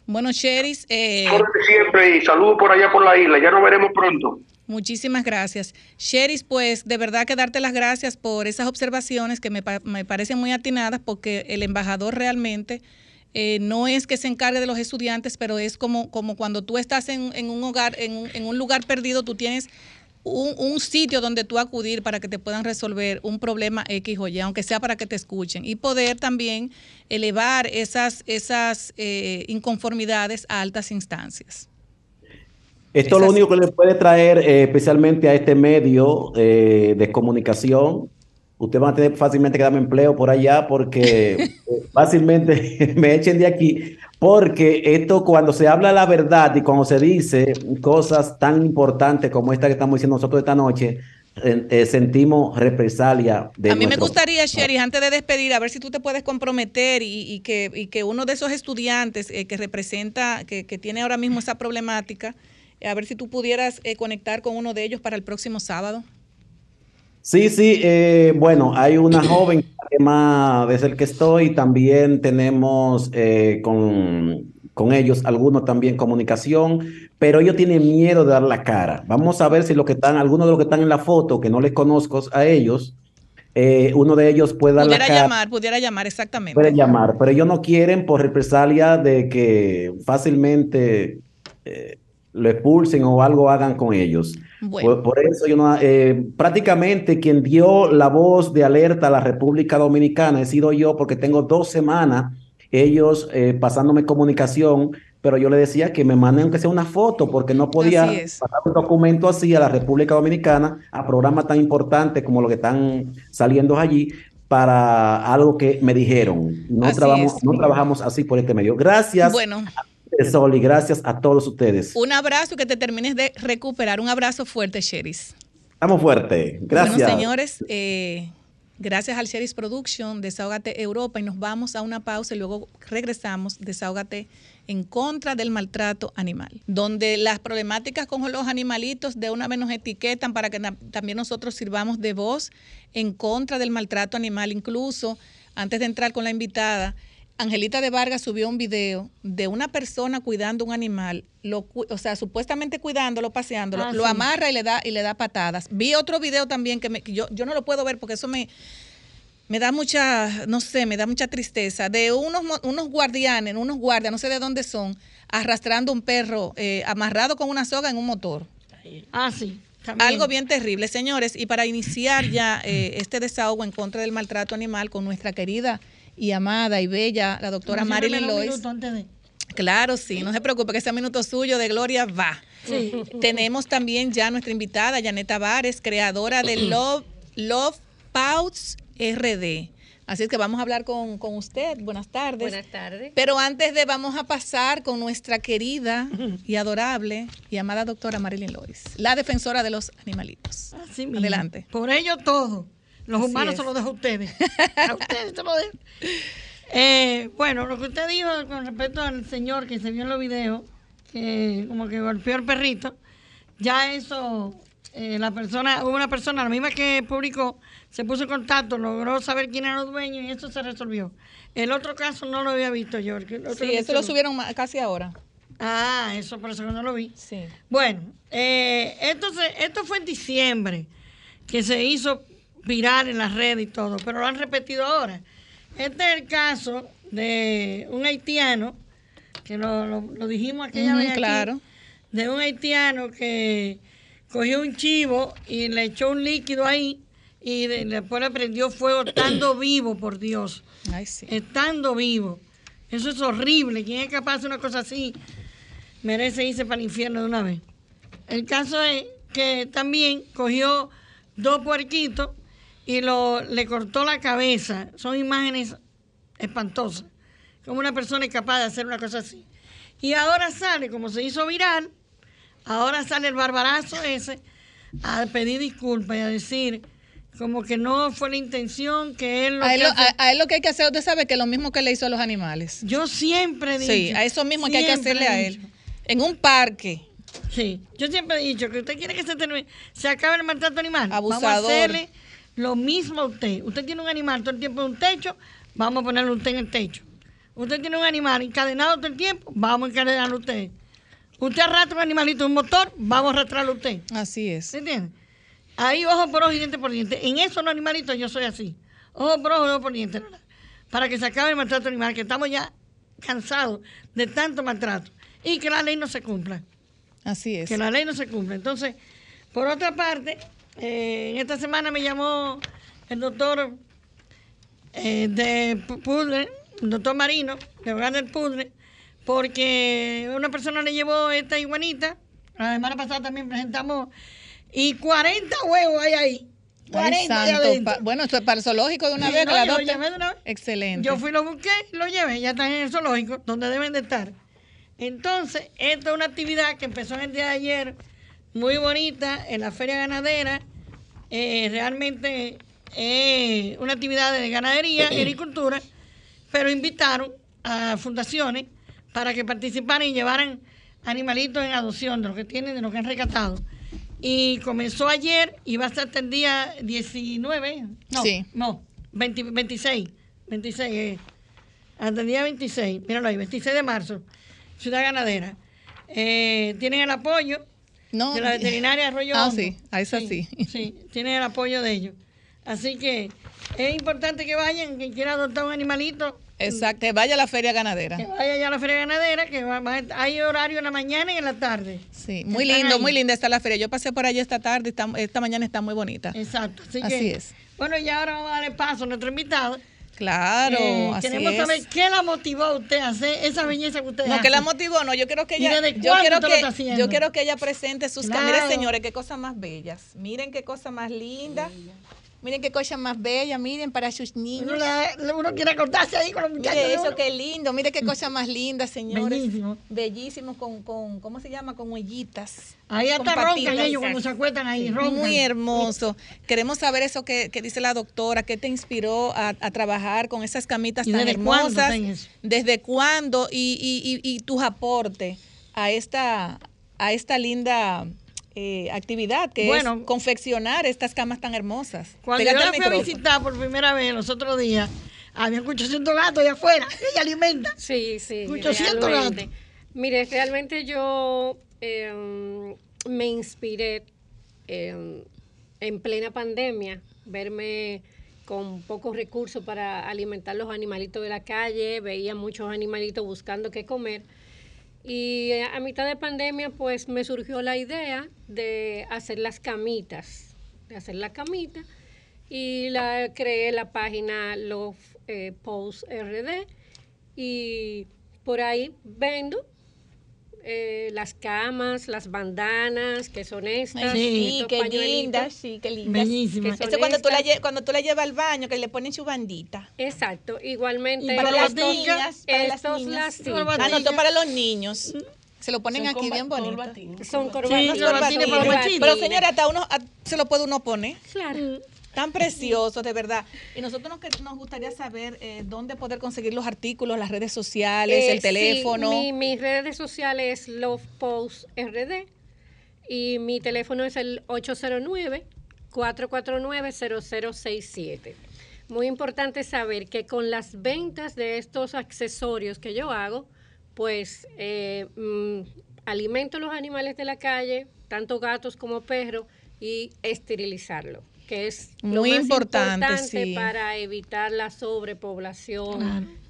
Bueno, Cheris. Eh... Siempre y saludo por allá por la isla. Ya nos veremos pronto. Muchísimas gracias. Sheris, pues de verdad que darte las gracias por esas observaciones que me, me parecen muy atinadas porque el embajador realmente eh, no es que se encargue de los estudiantes, pero es como, como cuando tú estás en, en un hogar, en un, en un, lugar perdido, tú tienes un, un, sitio donde tú acudir para que te puedan resolver un problema X o Y, aunque sea para que te escuchen, y poder también elevar esas, esas eh, inconformidades a altas instancias. Esto es lo único que le puede traer eh, especialmente a este medio eh, de comunicación. Usted va a tener fácilmente que darme empleo por allá porque *laughs* fácilmente *laughs* me echen de aquí. Porque esto cuando se habla la verdad y cuando se dice cosas tan importantes como esta que estamos diciendo nosotros esta noche, eh, sentimos represalia. De a mí nuestro... me gustaría, Sherry, antes de despedir, a ver si tú te puedes comprometer y, y, que, y que, uno de esos estudiantes eh, que representa, que, que, tiene ahora mismo esa problemática, a ver si tú pudieras eh, conectar con uno de ellos para el próximo sábado. Sí, sí, eh, bueno, hay una joven más desde el que estoy, también tenemos eh, con, con, ellos algunos también comunicación, pero ellos tienen miedo de dar la cara. Vamos a ver si lo que están, algunos de los que están en la foto, que no les conozco a ellos, eh, uno de ellos pueda dar la Pudiera cara, llamar, pudiera llamar, exactamente. puede llamar, pero ellos no quieren por represalia de que fácilmente eh, lo expulsen o algo hagan con ellos. Bueno. Por, por eso yo no, eh, prácticamente quien dio la voz de alerta a la República Dominicana he sido yo porque tengo dos semanas ellos eh, pasándome comunicación, pero yo le decía que me manden aunque sea una foto porque no podía pasar un documento así a la República Dominicana a programas tan importantes como los que están saliendo allí para algo que me dijeron. No, Así trabajamos, es. no trabajamos así por este medio. Gracias, Bueno, Sol, y gracias a todos ustedes. un abrazo y que te termines de recuperar. Un abrazo fuerte, Sheris. Estamos fuertes. Gracias. Bueno, señores, eh, gracias al Sheris Production, Desahógate Europa, y nos vamos a una pausa y luego regresamos, Desahógate en contra del maltrato animal, donde las problemáticas con los animalitos de una vez nos etiquetan para que también nosotros sirvamos de voz en contra del maltrato animal. Incluso, antes de entrar con la invitada, Angelita de Vargas subió un video de una persona cuidando un animal, lo, o sea, supuestamente cuidándolo, paseándolo, Ah, lo sí. amarra y le da y le da patadas. Vi otro video también que, me- que yo, yo no lo puedo ver porque eso me, me da mucha, no sé, me da mucha tristeza, de unos, unos guardianes, unos guardias, no sé de dónde son, arrastrando un perro eh, amarrado con una soga en un motor. Ah, sí. también. Algo bien terrible, señores. Y para iniciar ya eh, este desahogo en contra del maltrato animal con nuestra querida y amada y bella, la doctora Marilyn Lois. minuto antes de- Claro, sí, no se preocupe, que ese minuto suyo de gloria va. Sí. Tenemos también ya nuestra invitada, Janet Tavares, creadora de Love, Love Pouts RD. Así es que vamos a hablar con, con usted. Buenas tardes. Buenas tardes. Pero antes de vamos a pasar con nuestra querida y adorable y amada doctora Marilyn Lois, la defensora de los animalitos. Así mismo. Adelante. Por ello todo. Los Así humanos es. se los dejo a ustedes. *laughs* A ustedes se los dejo. Eh, bueno, lo que usted dijo con respecto al señor que se vio en los videos, que como que golpeó al perrito, ya eso, eh, la persona, hubo una persona, la misma que publicó, se puso en contacto, logró saber quién eran los dueños y eso se resolvió. El otro caso no lo había visto yo. Sí, eso lo subieron casi ahora. Ah, eso por eso que no lo vi. Sí. Bueno, eh, esto, se- esto fue en diciembre que se hizo viral en las redes y todo, pero lo han repetido ahora. Este es el caso de un haitiano, que lo, lo- lo dijimos aquella Ujú, vez aquí, claro. de un haitiano que cogió un chivo y le echó un líquido ahí y de- después le prendió fuego estando *clears throat* vivo, por Dios Ay, sí. estando vivo. Eso es horrible. ¿Quién es capaz de hacer una cosa así? Merece irse para el infierno de una vez. El caso es que también cogió dos puerquitos y lo, le cortó la cabeza. Son imágenes espantosas. Como una persona es capaz de hacer una cosa así. Y ahora sale, como se hizo viral, ahora sale el barbarazo ese a pedir disculpas y a decir como que no fue la intención, que él lo A él, que lo, hace- a- a él lo que hay que hacer, usted sabe que es lo mismo que le hizo a los animales. Yo siempre he dicho. Sí, a eso mismo que hay que hacerle a él. En un parque. Sí, yo siempre he dicho que usted quiere que se, termine- se acabe el maltrato animal. Abusador. Vamos a hacerle lo mismo a usted. Usted tiene un animal todo el tiempo en un techo, vamos a ponerle usted en el techo. Usted tiene un animal encadenado todo el tiempo, vamos a encadenarlo a usted. Usted arrastra un animalito en un motor, vamos a arrastrarlo a usted. Así es. ¿Se entiende? Ahí ojo por ojo y diente por diente. En esos los animalitos yo soy así. Ojo por ojo ojo por diente. ¿verdad? Para que se acabe el maltrato animal, que estamos ya cansados de tanto maltrato. Y que la ley no se cumpla. Así es. Que la ley no se cumpla. Entonces, por otra parte, eh, en esta semana me llamó el doctor eh, de Pu- Pudre, el doctor Marino, de Hogar del Pudre, porque una persona le llevó esta iguanita. La semana pasada también presentamos. Y 40 huevos hay ahí. Ay, 40 ahí santo, bueno, esto es para el zoológico de una Sí, vez, no, la yo llevé de una vez. Excelente. Yo fui, lo busqué, lo llevé, ya están en el zoológico, donde deben de estar. Entonces, esta es una actividad que empezó en el día de ayer, muy bonita, en la feria ganadera. Eh, realmente es una actividad de ganadería y agricultura, pero invitaron a fundaciones para que participaran y llevaran animalitos en adopción, de lo que tienen, de lo que han rescatado. Y comenzó ayer y va a estar hasta el día 19. No, Sí. no 20 26. 26 eh. Hasta el día 26. Míralo ahí, 26 de marzo. Ciudad Ganadera. Eh, tienen el apoyo No, de la veterinaria Arroyo Ah, Hondo. sí, a esa sí. Sí, tienen el apoyo de ellos. Así que es importante que vayan, quien quiera adoptar un animalito, Exacto, que vaya a la feria ganadera. que vaya ya a la feria ganadera, que va- va- hay horario en la mañana y en la tarde. Sí, muy lindo, ahí. muy linda está la feria. Yo pasé por allá esta tarde, está- esta mañana está muy bonita. Exacto. Así, Así que, es. Bueno, y ahora vamos a darle paso a nuestro invitado. Claro, Eh, así queremos es. saber qué la motivó a usted a hacer esa belleza que usted No, hace. que la motivó, no, yo quiero que ¿Y ella, yo quiero que, yo quiero que ella presente sus Claro. Miren, señores, qué cosa más bellas. Miren qué cosa más linda. Miren qué cosa más bella, miren para sus niños. Uno, quiere cortarse ahí con los muchachos. Mire eso, qué lindo. Mire qué cosa más linda, señores. Bellísimo. Bellísimo, con, con, ¿cómo se llama? Con huellitas. Ahí hasta roncan ellos cuando se acuestan ahí, roncan. Muy hermoso. Queremos saber eso que, que dice la doctora, qué te inspiró a, a trabajar con esas camitas ¿Y tan desde cuándo hermosas. eso? ¿Desde cuándo? Y, y- y- y tus aportes a esta, a esta linda eh, actividad que Bueno. es confeccionar estas camas tan hermosas. Cuando Pégate yo la fui a visitar por primera vez los otros días, había 800 gatos allá afuera. Ella alimenta. Sí, sí. 800 realmente. gatos. Mire, realmente yo eh, me inspiré eh, en plena pandemia, verme con pocos recursos para alimentar los animalitos de la calle, veía muchos animalitos buscando qué comer. Y a mitad de pandemia, pues me surgió la idea de hacer las camitas, de hacer la camita. Y la creé la página Love eh, Post RD. Y por ahí vendo eh, las camas, las bandanas, que son estas. Sí, qué lindas, sí, qué lindas. Bellísima. Esto cuando tú, la, cuando tú la llevas al baño, que le ponen su bandita. Exacto, igualmente. Y para Para las las niñas, para las estos niñas. lacitos Ah, no, esto para los niños. Se lo ponen Son aquí bien bonito. son Sí, corbatines para los Corbatines. Pero señora, hasta uno a- se lo puede uno poner. Claro. Tan preciosos, de verdad. Y nosotros nos, gustaría saber eh, dónde poder conseguir los artículos, las redes sociales, Eh, el teléfono. Sí, mi, mis redes sociales es Love Post RD y mi teléfono es el 809-449-0067. Muy importante saber que con las ventas de estos accesorios que yo hago, pues eh, mm, alimento los animales de la calle, tanto gatos como perros, y esterilizarlo, que es lo Muy más importante, sí. para evitar la sobrepoblación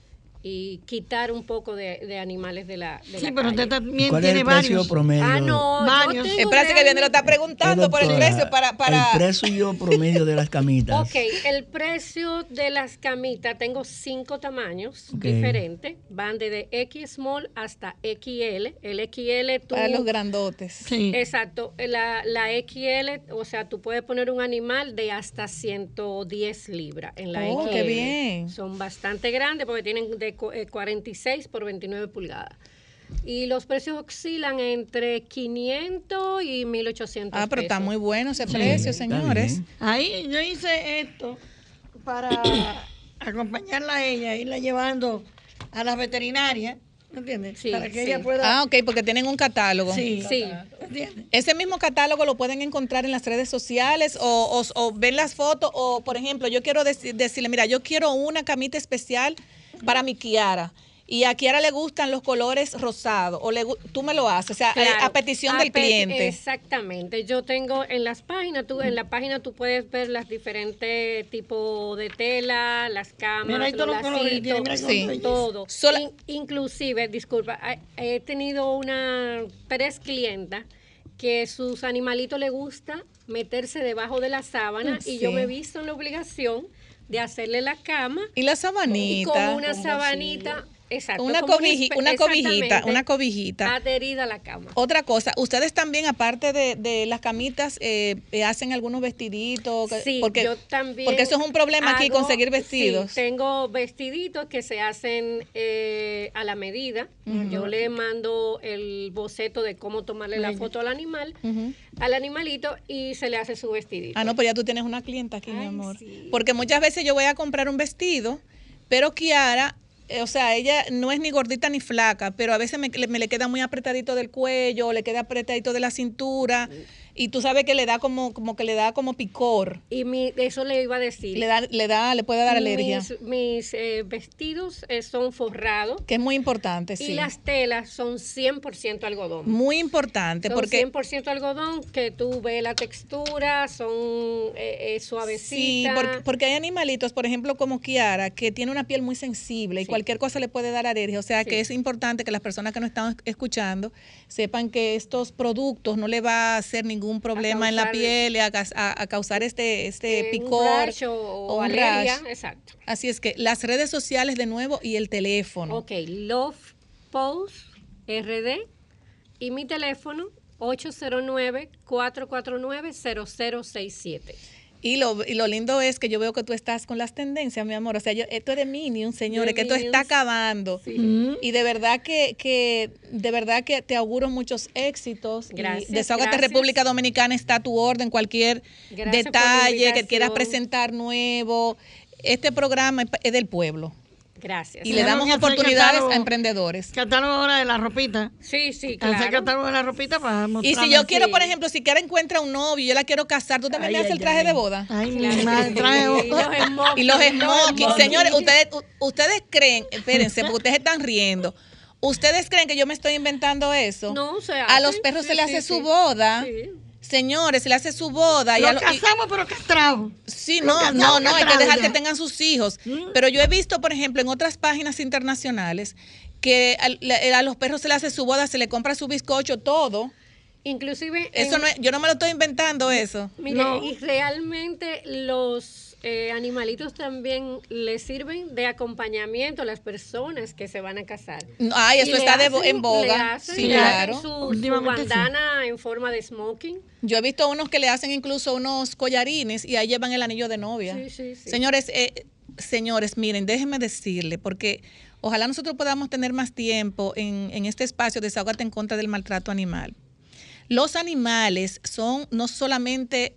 y quitar un poco de, de animales de la, de Sí, la pero calle. usted también ¿Cuál es tiene el precio varios. promedio? Ah, no, yo tengo Espérate que viene lo está preguntando por el precio para... para... El precio promedio de las camitas. Ok, el precio de las camitas, tengo cinco tamaños diferentes, van desde X small hasta XL. El XL tú... para los grandotes. Sí. Exacto, la, la XL, o sea, tú puedes poner un animal de hasta 110 libras en la Oh, XL. qué bien. Son bastante grandes porque tienen de 46 por 29 pulgadas. Y los precios oscilan entre 500 y 1800 Ah, pero está pesos. muy bueno ese precio, está señores. Ahí yo hice esto para *coughs* acompañarla a ella, irla llevando a las veterinarias, ¿me entiendes? Sí, para que sí. ella pueda... Ah, ok, porque tienen un catálogo. sí, Sí. ¿entiendes? Ese mismo catálogo lo pueden encontrar en las redes sociales o, o- o ven las fotos o, por ejemplo, yo quiero deci- decirle, mira, yo quiero una camita especial para mi Kiara. Y a Kiara le gustan los colores rosados, o le, tú me lo haces, o sea, eh, Claro, a petición a del pe- cliente. Exactamente. Yo tengo en las páginas, tú, en la página tú puedes ver las diferentes tipos de tela, las camas, Mira, los mira lacitos, Sí. todo. In- inclusive, disculpa, he tenido una tres clientas que sus animalitos les gusta meterse debajo de la sábana y yo me he visto en la obligación de hacerle la cama Y la y sabanita. con una sabanita, exacto, Una cobijita, una cobijita. adherida a la cama. Otra cosa, ustedes también, aparte de, de las camitas, eh, eh, hacen algunos vestiditos. Sí, porque, yo también. porque eso es un problema aquí, conseguir vestidos. Sí, tengo vestiditos que se hacen eh, a la medida. Yo le mando el boceto de cómo tomarle la foto al animal, al animalito, y se le hace su vestidito. Ah, no, pues ya tú tienes una clienta aquí, mi amor. sí. Porque muchas veces yo voy a comprar un vestido, pero Kiara, o sea, ella no es ni gordita ni flaca, pero a veces me, le- me le queda muy apretadito del cuello, le queda apretadito de la cintura. Y tú sabes que le da como, como que le da como picor. Y mi, eso le iba a decir. Le da, le da, le puede dar alergia. Mis, mis, eh, vestidos eh, son forrados. Que es muy importante, y sí. las telas son 100% algodón. Muy importante Son porque 100% algodón, que tú ves la textura, son eh, eh, Sí, suavecitas. porque, porque hay animalitos, por ejemplo, como Kiara, que tiene una piel muy sensible y Sí. cualquier cosa le puede dar alergia. O sea que Sí. es importante que las personas que nos están escuchando sepan que estos productos no le va a hacer ningún problema en la piel, a, a- a causar este, este Eh, un picor. rash o, o un alergia, rash. exacto. Así es que las redes sociales de nuevo y el teléfono. Ok, Love Post RD y mi teléfono 809-449-0067. Y lo, y lo lindo es que yo veo que tú estás con las tendencias, mi amor. O sea, yo, esto es de Minion, señores, De que esto está acabando. Y de verdad que, que, de verdad que te auguro muchos éxitos. Gracias, Y Desahógate gracias. República Dominicana está a tu orden, cualquier Gracias detalle que quieras presentar nuevo. Este programa es del pueblo Gracias. y le damos hacer oportunidades catálogo. a emprendedores. Catálogo ahora de la ropita. Sí, sí, Hacer claro. catálogo de la ropita para Y mostrar. si yo quiero, sí. por ejemplo, si quiera encuentra un novio, yo la quiero casar, ¿tú también me haces el traje ay. de boda? Ay, mi Claro madre, Y los smokings. Y los smokings. Señores, ustedes, ustedes creen, espérense, porque ustedes están riendo. ¿Ustedes creen que yo me estoy inventando eso? No, se A los perros Sí, se le hace sí. su boda. Sí. Señores, se le hace su boda. y a Lo lo- y- casamos, pero castrado. Sí, Lo no, casamos, no, no, hay que dejar ya. que tengan sus hijos. Mm. Pero yo he visto, por ejemplo, en otras páginas internacionales que al- la- a, los perros se le hace su boda, se le compra su bizcocho, todo. Inclusive... Eso en- no es- yo no me lo estoy inventando eso. Mire, No. y realmente los eh, animalitos también les sirven de acompañamiento a las personas que se van a casar. Ay, eso está de hacen- en boga. hacen- Sí, le hacen claro. Su, su sí. bandana en forma de smoking. Yo he visto unos que le hacen incluso unos collarines y ahí llevan el anillo de novia. Sí, sí, sí. Señores, eh, señores, miren, déjenme decirle, porque ojalá nosotros podamos tener más tiempo en, en este espacio de en contra del maltrato animal. Los animales son no solamente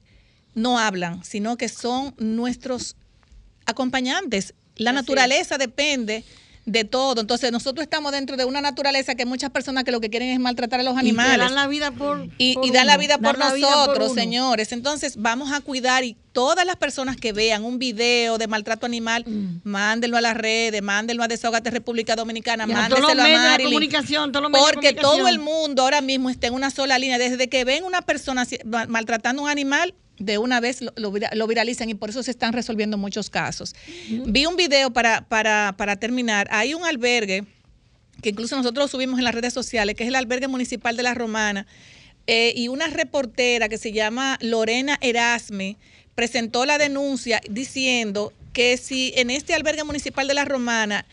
no hablan, sino que son nuestros acompañantes. La Así naturaleza depende de todo. Entonces, nosotros estamos dentro de una naturaleza que muchas personas que lo que quieren es maltratar a los Y animales. dan la vida por. Y, por y dan la vida por dan la vida nosotros, señores. Entonces, vamos a cuidar y todas las personas que vean un video de maltrato animal, Mm. mándenlo a las redes, mándenlo a Desahogate República Dominicana, Y a Marilyn. comunicación, todos los Porque todo el mundo ahora mismo está en una sola línea. Desde que ven una persona maltratando a un animal, de una vez lo, lo vira- lo viralizan y por eso se están resolviendo muchos casos. Vi un video para, para, para terminar. Hay un albergue que incluso nosotros lo subimos en las redes sociales, que es el albergue municipal de La Romana, eh, y una reportera que se llama Lorena Erasme presentó la denuncia diciendo que si en este albergue municipal de La Romana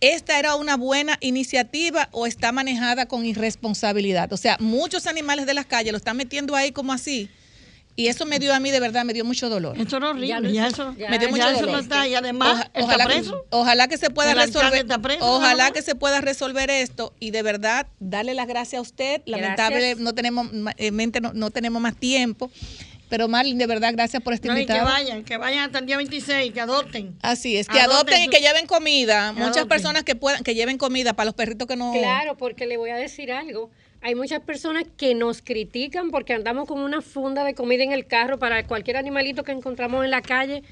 esta era una buena iniciativa o está manejada con irresponsabilidad. O sea, muchos animales de las calles lo están metiendo ahí como así. Y eso me dio a mí, de verdad, me dio mucho dolor. Eso era horrible. Ya eso, ya- Me dio ya mucho eso dolor. no está. Y además, Oja- está ojalá, preso. ojalá que se pueda resolver. preso, ojalá que se pueda resolver esto y de verdad darle las gracias a usted. Lamentable no tenemos eh, mente no, no tenemos más tiempo, pero Marlene, de verdad gracias por este No, y que invitado. vayan, que vayan hasta el día 26, que adopten. Así es, que Adopten adopten y que lleven comida. Que Muchas adopten. personas que puedan que lleven comida para los perritos que no Claro, porque le voy a decir algo. Hay muchas personas que nos critican porque andamos con una funda de comida en el carro para cualquier animalito que encontramos en la calle,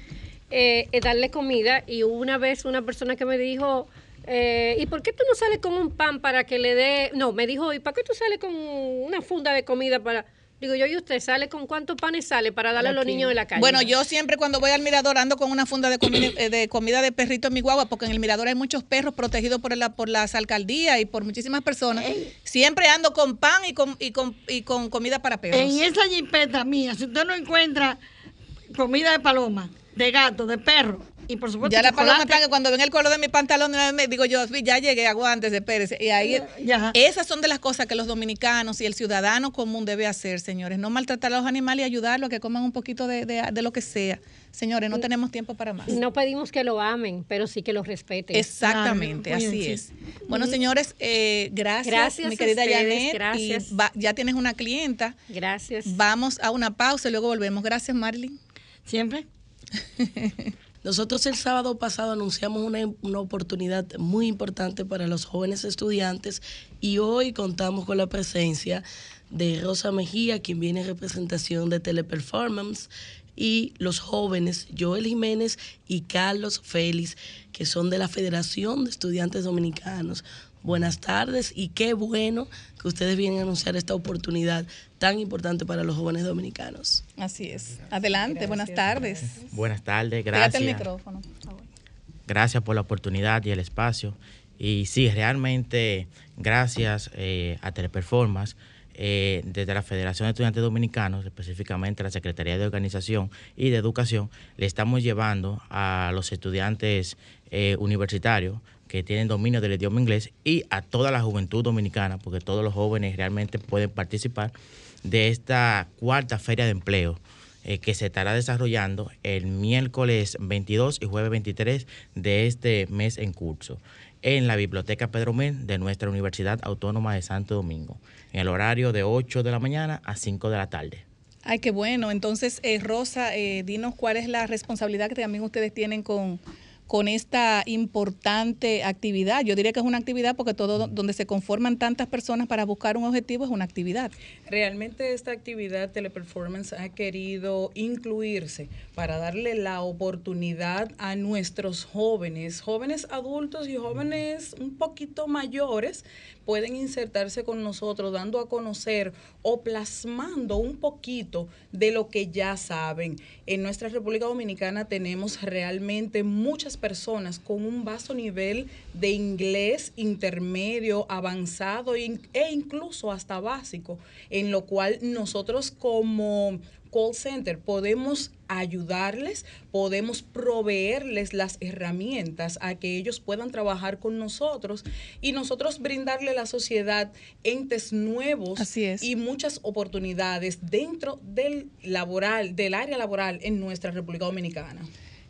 eh, eh, darle comida. Y una vez una persona que me dijo, eh, ¿y por qué tú no sales con un pan para que le dé? No, me dijo, ¿y para qué tú sales con una funda de comida para...? Digo yo, ¿y usted sale con cuántos panes sale para darle a los niños de la calle? Bueno, yo siempre cuando voy al mirador ando con una funda de comida, *clears throat* eh, de, comida de perrito en mi guagua, porque en el mirador hay muchos perros protegidos por, la, por las alcaldías y por muchísimas personas. Siempre ando con pan y con, y con, y con comida para perros. En esa jipeta mía, si usted no encuentra comida de paloma, de gato, de perro, y por supuesto Ya la paloma que cuando ven el color de mi pantalón, me digo yo, "Sí, ya llegué, aguántese, espérese. Y ahí, Ya. esas son de las cosas que los dominicanos y el ciudadano común debe hacer, señores. No maltratar a los animales y ayudarlos a que coman un poquito de, de- de lo que sea. Señores, no tenemos tiempo para más. No pedimos que lo amen, pero sí que lo respeten. Exactamente, así es. Bueno, señores, eh, gracias, Gracias mi querida ustedes, Janet. gracias. Y va- ya tienes una clienta. Gracias. Vamos a una pausa y luego volvemos. Gracias, Marilyn. Siempre. *laughs* Nosotros el sábado pasado anunciamos una, una, oportunidad muy importante para los jóvenes estudiantes y hoy contamos con la presencia de Rosa Mejía, quien viene en representación de Teleperformance, y los jóvenes Joel Jiménez y Carlos Félix, que son de la Federación de Estudiantes Dominicanos. Buenas tardes y qué bueno que ustedes vienen a anunciar esta oportunidad tan importante para los jóvenes dominicanos. Así es. Adelante, buenas tardes. Buenas tardes, gracias. el micrófono. Gracias por la oportunidad y el espacio. Y sí, realmente gracias eh, a Teleperformance eh, desde la Federación de Estudiantes Dominicanos, específicamente la Secretaría de Organización y de Educación, le estamos llevando a los estudiantes eh, universitarios que tienen dominio del idioma inglés y a toda la juventud dominicana, porque todos los jóvenes realmente pueden participar de esta cuarta feria de empleo eh, que se estará desarrollando el miércoles 22 y jueves 23 de este mes en curso en la Biblioteca Pedro Mel de nuestra Universidad Autónoma de Santo Domingo, en el horario de 8 de la mañana a 5 de la tarde. Ay, qué bueno. Entonces, eh, Rosa, eh, dinos cuál es la responsabilidad que también ustedes tienen con, con esta importante actividad. Yo diría que es una actividad porque todo donde se conforman tantas personas para buscar un objetivo es una actividad. Realmente esta actividad Teleperformance ha querido incluirse para darle la oportunidad a nuestros jóvenes, jóvenes adultos y jóvenes un poquito mayores, pueden insertarse con nosotros dando a conocer o plasmando un poquito de lo que ya saben. En nuestra República Dominicana tenemos realmente muchas personas con un vasto nivel de inglés intermedio, avanzado e incluso hasta básico, en lo cual nosotros como call center podemos ayudarles, podemos proveerles las herramientas a que ellos puedan trabajar con nosotros y nosotros brindarle a la sociedad entes nuevos y muchas oportunidades dentro del laboral, del área laboral en nuestra República Dominicana.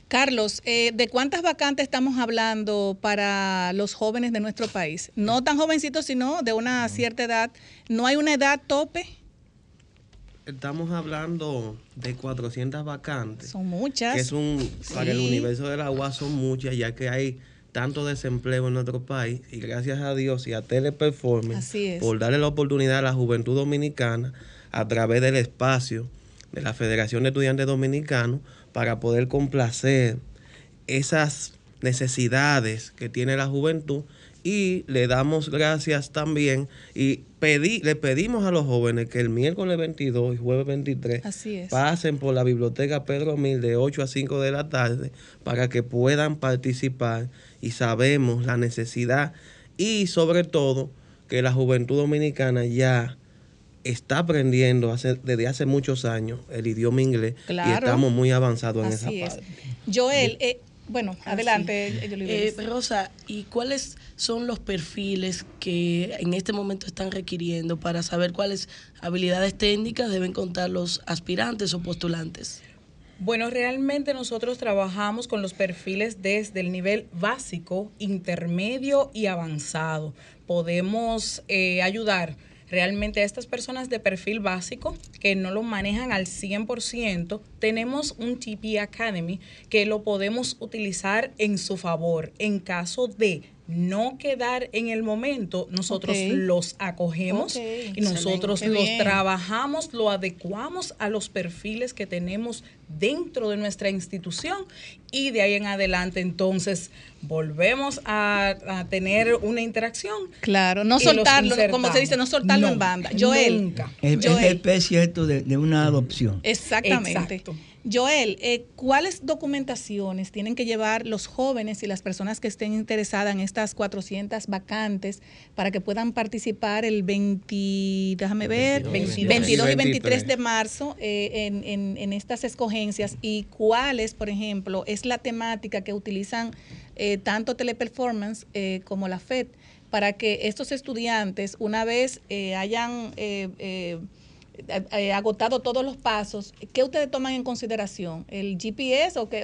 Carlos, eh, ¿de cuántas vacantes estamos hablando para los jóvenes de nuestro país? No tan jovencitos, sino de una cierta edad. ¿No hay una edad tope? Estamos hablando de 400 vacantes. Son muchas. Que es un, para el universo del agua son muchas, ya que hay tanto desempleo en nuestro país y gracias a Dios y a Teleperformance por darle la oportunidad a la juventud dominicana a través del espacio de la Federación de Estudiantes Dominicanos para poder complacer esas necesidades que tiene la juventud y le damos gracias también y pedí, le pedimos a los jóvenes que el miércoles 22 y jueves 23 pasen por la biblioteca Pedro Mil de 8 a 5 de la tarde para que puedan participar y sabemos la necesidad y sobre todo que la juventud dominicana ya está aprendiendo hace, desde hace muchos años el idioma inglés y estamos muy avanzados en esa parte. Joel, eh, bueno, ah, adelante, eh, Rosa, ¿y cuáles son los perfiles que en este momento están requiriendo para saber cuáles habilidades técnicas deben contar los aspirantes o postulantes? Bueno, realmente nosotros trabajamos con los perfiles desde el nivel básico, intermedio y avanzado. Podemos eh, ayudar realmente a estas personas de perfil básico que no lo manejan al 100%, tenemos un TP Academy que lo podemos utilizar en su favor. En caso de no quedar en el momento, nosotros los acogemos y nosotros los trabajamos, lo adecuamos a los perfiles que tenemos dentro de nuestra institución y de ahí en adelante entonces volvemos a, tener una interacción. Claro, no soltarlo, como se dice, no soltarlo en banda. Joel. Nunca. Es, es especie de, de, una adopción. Exactamente. Exacto. Joel, eh, ¿cuáles documentaciones tienen que llevar los jóvenes y las personas que estén interesadas en estas 400 vacantes para que puedan participar el 20, déjame ver, 22, y 23 de marzo eh, en, estas escogencias? ¿Y cuáles, por ejemplo, es la temática que utilizan eh, tanto Teleperformance como la FED para que estos estudiantes, una vez hayan eh, eh, agotado todos los pasos, ¿qué ustedes toman en consideración? ¿El GPS o qué,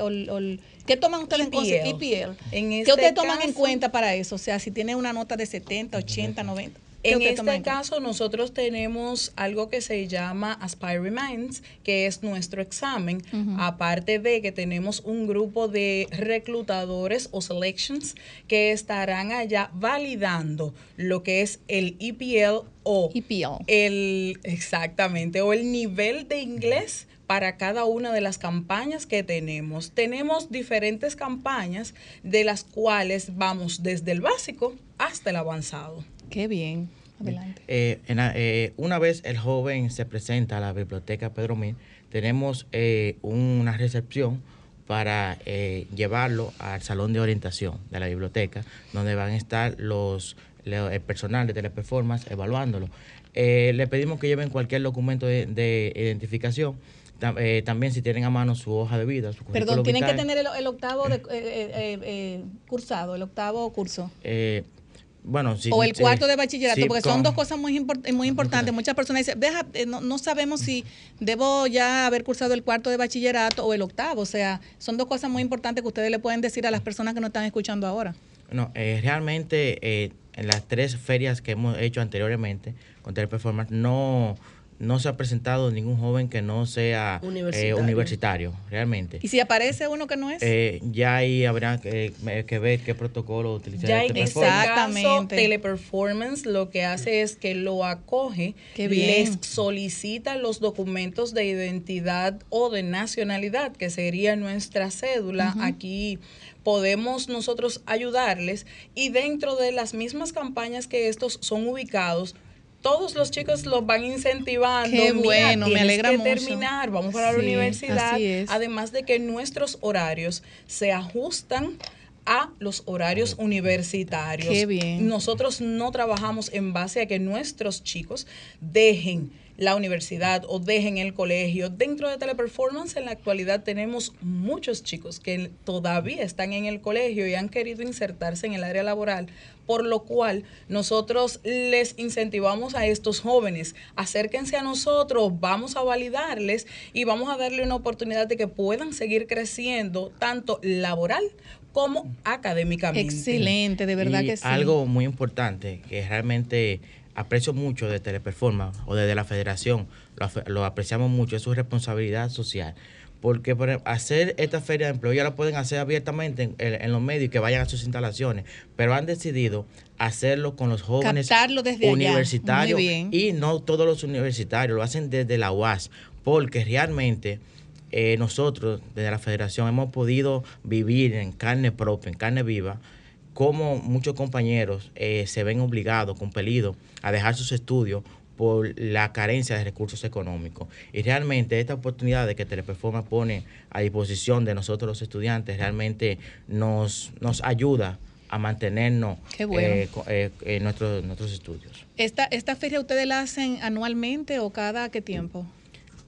¿qué toman ustedes en consideración? ¿Qué ustedes toman en cuenta para eso? O sea, si tiene una nota de 70, 80, 90. En este caso, nosotros tenemos algo que se llama Aspire Minds, que es nuestro examen. Aparte de que tenemos un grupo de reclutadores o selections que estarán allá validando lo que es el EPL o EPL. el exactamente o el nivel de inglés para cada una de las campañas que tenemos. Tenemos diferentes campañas de las cuales vamos desde el básico hasta el avanzado. Qué bien. Adelante. Eh, eh, una vez el joven se presenta a la biblioteca Pedro Mil, tenemos eh, una recepción para llevarlo al salón de orientación de la biblioteca, donde van a estar los el personal de teleperformance evaluándolo. le pedimos que lleven cualquier documento de identificación eh, también si tienen a mano su hoja de vida. Su Perdón, tienen que tener el, octavo de, eh, eh, cursado, el octavo curso. Bueno, sí, o el cuarto de bachillerato, porque son dos cosas muy, muy importantes. Muchas personas dicen, Deja, no, no, sabemos si debo ya haber cursado el cuarto de bachillerato o el octavo. O sea, son dos cosas muy importantes que ustedes le pueden decir a las personas que nos están escuchando ahora. No, realmente en las tres ferias que hemos hecho anteriormente con Teleperformance no no se ha presentado ningún joven que no sea eh, universitario, realmente. ¿Y si aparece uno que no es? Eh, ya ahí habrá que, ver qué protocolo utilizar. Ya en este caso, Teleperformance lo que hace es que lo acoge, les solicita los documentos de identidad o de nacionalidad, que sería nuestra cédula. Aquí podemos nosotros ayudarles y dentro de las mismas campañas que estos son ubicados, todos los chicos los van incentivando. Qué bueno, me alegra que terminar, vamos para la universidad. Además de que nuestros horarios se ajustan a los horarios universitarios. Qué bien. Nosotros no trabajamos en base a que nuestros chicos dejen la universidad o dejen el colegio. Dentro de Teleperformance en la actualidad tenemos muchos chicos que todavía están en el colegio y han querido insertarse en el área laboral, por lo cual nosotros les incentivamos a estos jóvenes, acérquense a nosotros, vamos a validarles y vamos a darle una oportunidad de que puedan seguir creciendo tanto laboral como académicamente. Excelente, de verdad que sí. Algo muy importante que realmente aprecio mucho de Teleperformance o desde la federación, lo, apreciamos mucho, es su responsabilidad social. Porque por hacer esta feria de empleo ya la pueden hacer abiertamente en, los medios y que vayan a sus instalaciones, pero han decidido hacerlo con los jóvenes universitarios y no todos los universitarios, lo hacen desde la UAS, porque realmente eh, nosotros desde la federación hemos podido vivir en carne propia, en carne viva, como muchos compañeros eh, se ven obligados, compelidos a dejar sus estudios por la carencia de recursos económicos. Y realmente esta oportunidad de que Teleperforma pone a disposición de nosotros los estudiantes realmente nos, nos ayuda a mantenernos eh, eh, en nuestros, nuestros estudios. ¿Esta, ¿Esta feria ustedes la hacen anualmente o cada qué tiempo?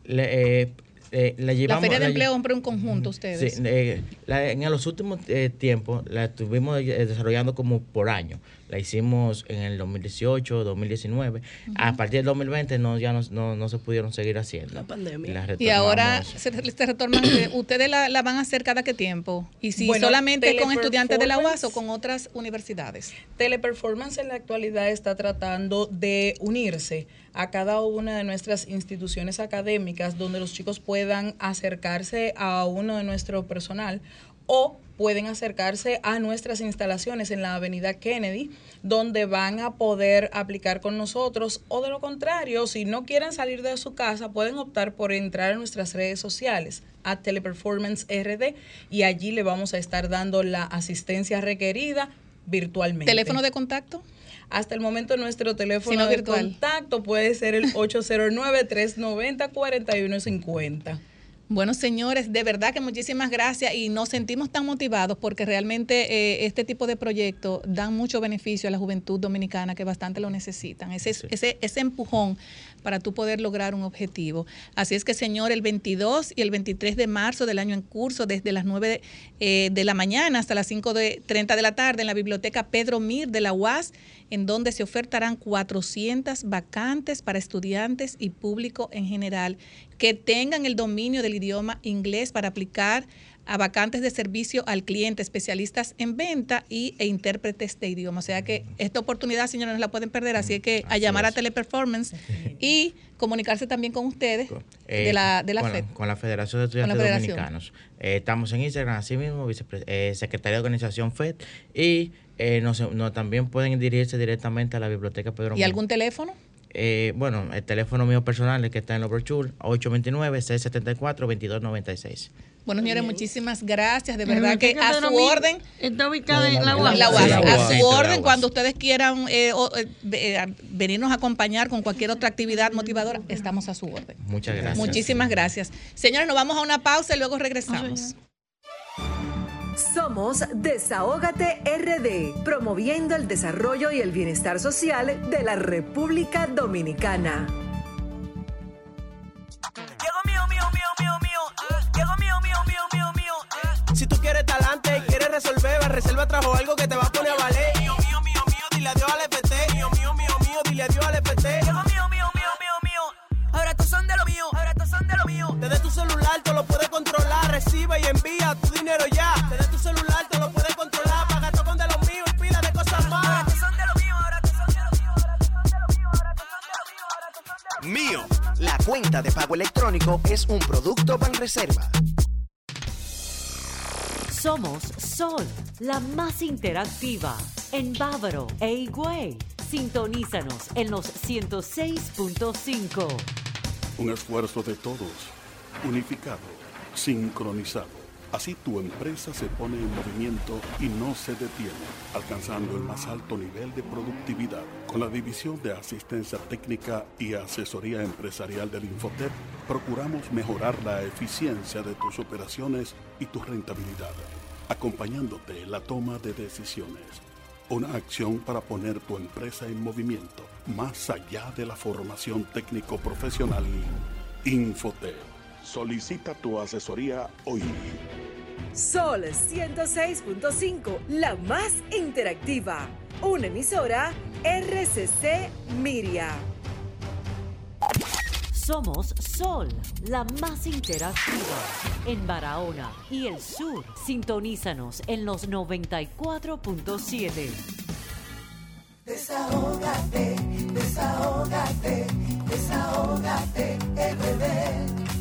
Eh, la, llevamos, Feria de Empleo hombre un conjunto ustedes. Sí, eh, en los últimos eh, tiempos la estuvimos desarrollando como por año. La hicimos en el 2018, 2019. A partir del 2020 no, ya no, no, se pudieron seguir haciendo. La pandemia. Y, ahora se, retornan, *clears throat* ¿ustedes la, van a hacer cada qué tiempo? ¿Y si solamente con estudiantes de la UAS o con otras universidades? Teleperformance en la actualidad está tratando de unirse a cada una de nuestras instituciones académicas donde los chicos puedan acercarse a uno de nuestro personal o pueden acercarse a nuestras instalaciones en la avenida Kennedy, donde van a poder aplicar con nosotros, o de lo contrario, si no quieren salir de su casa, pueden optar por entrar a nuestras redes sociales, a Teleperformance RD, y allí le vamos a estar dando la asistencia requerida virtualmente. ¿Teléfono de contacto? Hasta el momento nuestro teléfono de contacto puede ser el 809-390-4150. Bueno, señores, de verdad que muchísimas gracias y nos sentimos tan motivados porque realmente eh, este tipo de proyectos dan mucho beneficio a la juventud dominicana que bastante lo necesitan. Ese, ese, ese empujón para tú poder lograr un objetivo. Así es que, señor, el 22 y el 23 de marzo del año en curso, desde las 9 eh, de, la mañana hasta las 5 de 30 de la tarde, en la biblioteca Pedro Mir de la UAS, en donde se ofertarán 400 vacantes para estudiantes y público en general que tengan el dominio del idioma inglés para aplicar a vacantes de servicio al cliente, especialistas en venta y, e intérpretes de idioma. O sea que esta oportunidad, señores, no la pueden perder, así que a llamar a Teleperformance y comunicarse también con ustedes de Eh, la, de la con FED. con la Federación de Estudiantes Federación. Dominicanos. Eh, estamos en Instagram, así mismo, eh, Secretaría de Organización FED, y eh, nos, nos también pueden dirigirse directamente a la Biblioteca Pedro ¿Y algún teléfono? Eh, bueno, el teléfono mío personal, el que está en los brochures, 829-674-2296. Bueno, señores, muchísimas gracias. De La verdad que a su orden. Está ubicada en la En UAS. la UAS. la A su orden, cuando ustedes quieran eh, o, eh, eh, venirnos a acompañar con cualquier otra actividad motivadora, estamos a su orden. Muchas gracias. Muchísimas gracias. Señores, nos vamos a una pausa y luego regresamos. Somos Desahógate RD, promoviendo el desarrollo y el bienestar social de la República Dominicana. Reserva trajo algo que te va a poner a valer. Mío, mío, mío, mío, dile adiós al FT. Mío, mío, mío, mío, dile adiós al FT. Llegó mío, mío, mío, mío, mío. Ahora estos son de lo mío, ahora estos son de lo mío. Desde tu celular tú lo puedes controlar, recibe y envía tu dinero ya. Desde tu celular tú lo puedes controlar, paga todo con de lo mío y pila de cosas más. Ahora estos son de lo mío, ahora estos son de lo mío, ahora estos son de lo mío, ahora estos son de lo mío, ahora estos son de lo mío. Mío. La cuenta de pago electrónico es un producto Banreserva. Somos Sol, la más interactiva en Bávaro e Higüey. Sintonízanos en los 106.5. Un esfuerzo de todos, unificado, sincronizado. Así tu empresa se pone en movimiento y no se detiene, alcanzando el más alto nivel de productividad. Con la División de Asistencia Técnica y Asesoría Empresarial del Infotep, procuramos mejorar la eficiencia de tus operaciones y tu rentabilidad, acompañándote en la toma de decisiones. Una acción para poner tu empresa en movimiento, más allá de la formación técnico-profesional. Infotep. Solicita tu asesoría hoy. Sol 106.5, la más interactiva. Una emisora RCC Miria. Somos Sol, la más interactiva en Barahona y el sur. Sintonízanos en los 94.7. Desahógate, desahógate, desahógate, RD.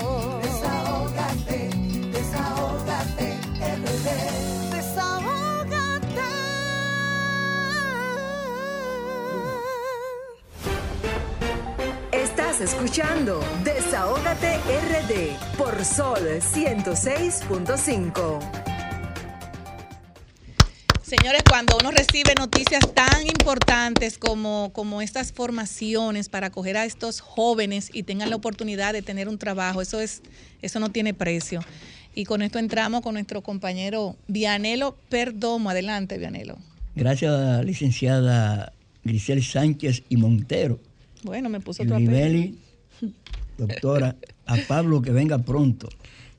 escuchando Desahógate RD por Sol 106.5. Señores, cuando uno recibe noticias tan importantes como, como estas formaciones para acoger a estos jóvenes y tengan la oportunidad de tener un trabajo, eso es, eso no tiene precio. Y con esto entramos con nuestro compañero Vianelo Perdomo. Adelante, Vianelo. Gracias licenciada Grisel Sánchez y Montero. Bueno, me puso apellido. Ribeli, doctora, a Pablo que venga pronto.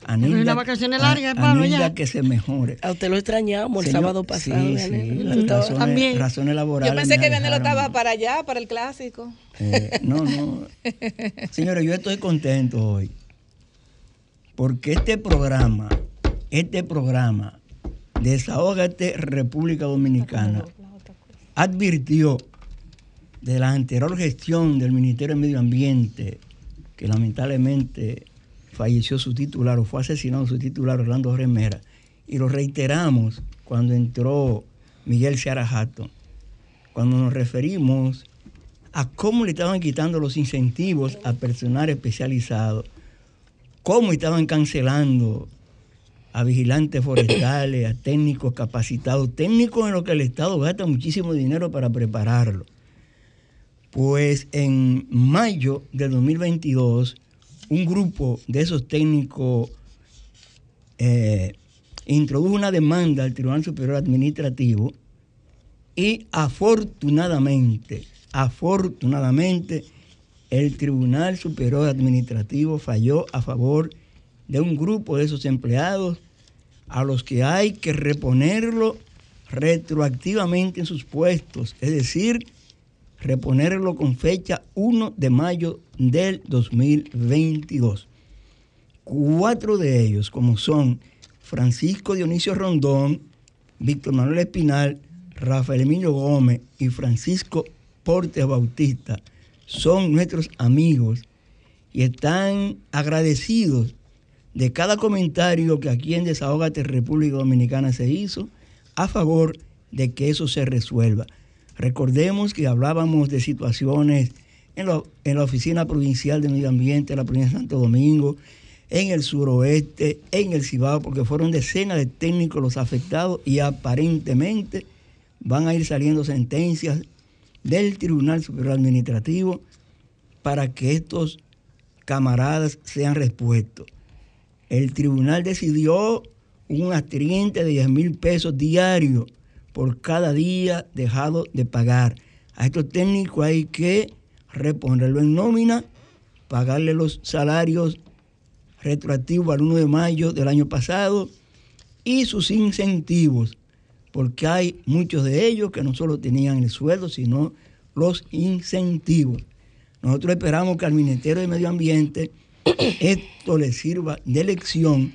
A Nilda, una vacaciones a- largas, a Pablo, Nilda ya. que se mejore. A usted lo extrañamos el Señor, sábado pasado. sí, sí, razones, También. razones laborales. Yo pensé que Vianelo estaba para allá, para el clásico. Eh, no, no. *laughs* Señores, yo estoy contento hoy porque este programa, este programa, Desahógate República Dominicana, advirtió de la anterior gestión del Ministerio de Medio Ambiente, que lamentablemente falleció su titular o fue asesinado su titular Orlando Remera, y lo reiteramos cuando entró Miguel Seara Hatton, cuando nos referimos a cómo le estaban quitando los incentivos a personal especializado, cómo estaban cancelando a vigilantes forestales, a técnicos capacitados, técnicos en los que el Estado gasta muchísimo dinero para prepararlo. Pues en mayo de 2022, un grupo de esos técnicos eh, introdujo una demanda al Tribunal Superior Administrativo y afortunadamente Afortunadamente, el Tribunal Superior Administrativo falló a favor de un grupo de esos empleados a los que hay que reponerlo retroactivamente en sus puestos, es decir, reponerlo con fecha 1 de mayo del 2022. Cuatro de ellos, como son Francisco Dionisio Rondón, Víctor Manuel Espinal, Rafael Emilio Gómez y Francisco Portes Bautista, son nuestros amigos y están agradecidos de cada comentario que aquí en Desahogate República Dominicana se hizo a favor de que eso se resuelva. Recordemos que hablábamos de situaciones en, la Oficina Provincial de Medio Ambiente la provincia de Santo Domingo, en el suroeste, en el Cibao, porque fueron decenas de técnicos los afectados y aparentemente van a ir saliendo sentencias del Tribunal Superior Administrativo para que estos camaradas sean respuestos. El tribunal decidió un atriente de 10 mil pesos diarios por cada día dejado de pagar. A estos técnicos hay que reponerlo en nómina, pagarle los salarios retroactivos al 1 de mayo del año pasado y sus incentivos, porque hay muchos de ellos que no solo tenían el sueldo, sino los incentivos. Nosotros esperamos que al Ministerio de Medio Ambiente *coughs* esto le sirva de lección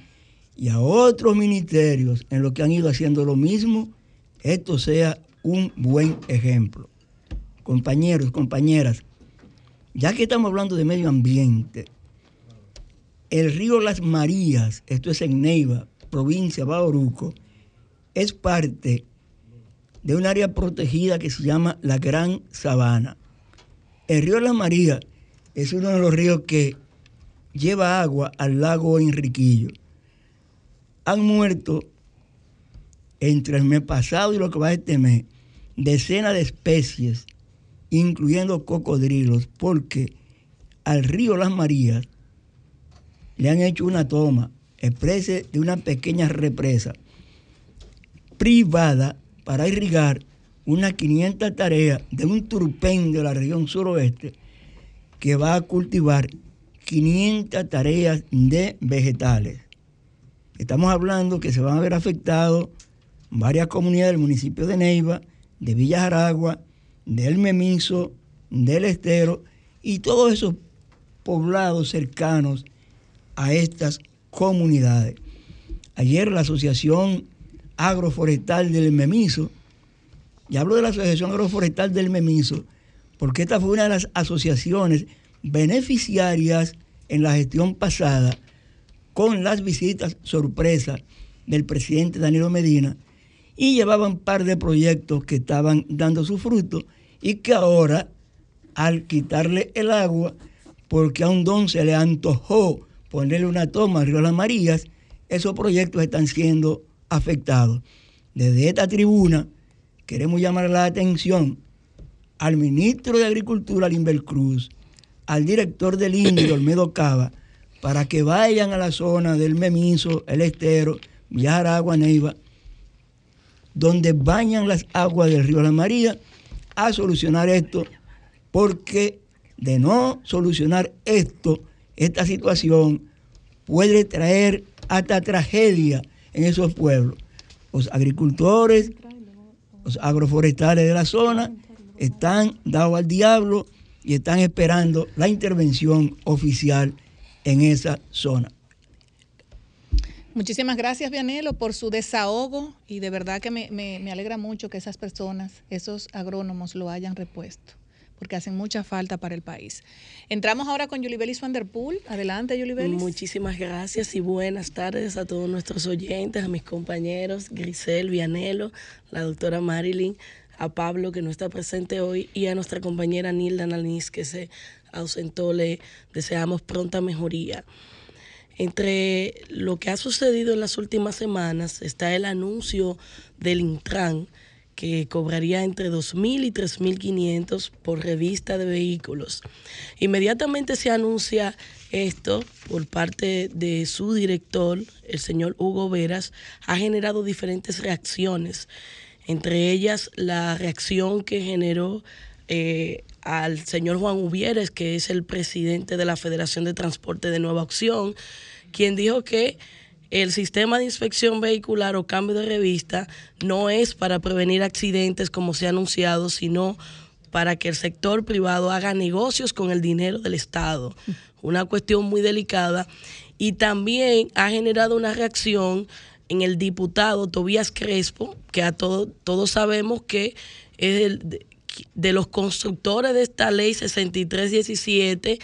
y a otros ministerios en los que han ido haciendo lo mismo, esto sea un buen ejemplo. Compañeros, compañeras, ya que estamos hablando de medio ambiente, el río Las Marías, esto es en Neiva, provincia de Bauruco, es parte de un área protegida que se llama la Gran Sabana. El río Las Marías es uno de los ríos que lleva agua al lago Enriquillo. Han muerto entre el mes pasado y lo que va este mes decenas de especies, incluyendo cocodrilos, porque al río Las Marías le han hecho una toma exprese de una pequeña represa privada para irrigar unas 500 tareas de un turpén de la región suroeste que va a cultivar 500 tareas de vegetales. Estamos hablando que se van a ver afectados varias comunidades del municipio de Neiva, de Villa Jaragua, del Memiso, del Estero y todos esos poblados cercanos a estas comunidades. Ayer la Asociación Agroforestal del Memiso, y hablo de la Asociación Agroforestal del Memiso, porque esta fue una de las asociaciones beneficiarias en la gestión pasada con las visitas sorpresas del presidente Danilo Medina y llevaban un par de proyectos que estaban dando su fruto y que ahora, al quitarle el agua, porque a un don se le antojó ponerle una toma al río Las Marías, esos proyectos están siendo afectados. Desde esta tribuna queremos llamar la atención al ministro de Agricultura, Limber Cruz, al director del INDI, *coughs* Olmedo Cava, para que vayan a la zona del Memiso, el Estero, Villaragua, Neiva, donde bañan las aguas del río La María, a solucionar esto, porque de no solucionar esto, esta situación puede traer hasta tragedia en esos pueblos. Los agricultores, los agroforestales de la zona están dados al diablo y están esperando la intervención oficial en esa zona. Muchísimas gracias, Vianelo, por su desahogo y de verdad que me, alegra mucho que esas personas, esos agrónomos, lo hayan repuesto, porque hacen mucha falta para el país. Entramos ahora con Yulibelis Van der Poel. Adelante, Yulibelis. Muchísimas gracias y buenas tardes a todos nuestros oyentes, a mis compañeros, Grisel, Vianelo, la doctora Marilyn, a Pablo que no está presente hoy y a nuestra compañera Nilda Nalnis que se ausentó. Le deseamos pronta mejoría. Entre lo que ha sucedido en las últimas semanas está el anuncio del Intran que cobraría entre 2.000 y 3.500 por revista de vehículos. Inmediatamente se anuncia esto por parte de su director, el señor Hugo Veras, ha generado diferentes reacciones entre ellas la reacción que generó eh, al señor Juan Uvieres, que es el presidente de la Federación de Transporte de Nueva Opción, quien dijo que el sistema de inspección vehicular o cambio de revista no es para prevenir accidentes como se ha anunciado, sino para que el sector privado haga negocios con el dinero del Estado. *laughs* Una cuestión muy delicada y también ha generado una reacción en el diputado Tobías Crespo, que a todos todos sabemos que es el, de los constructores de esta ley 6317,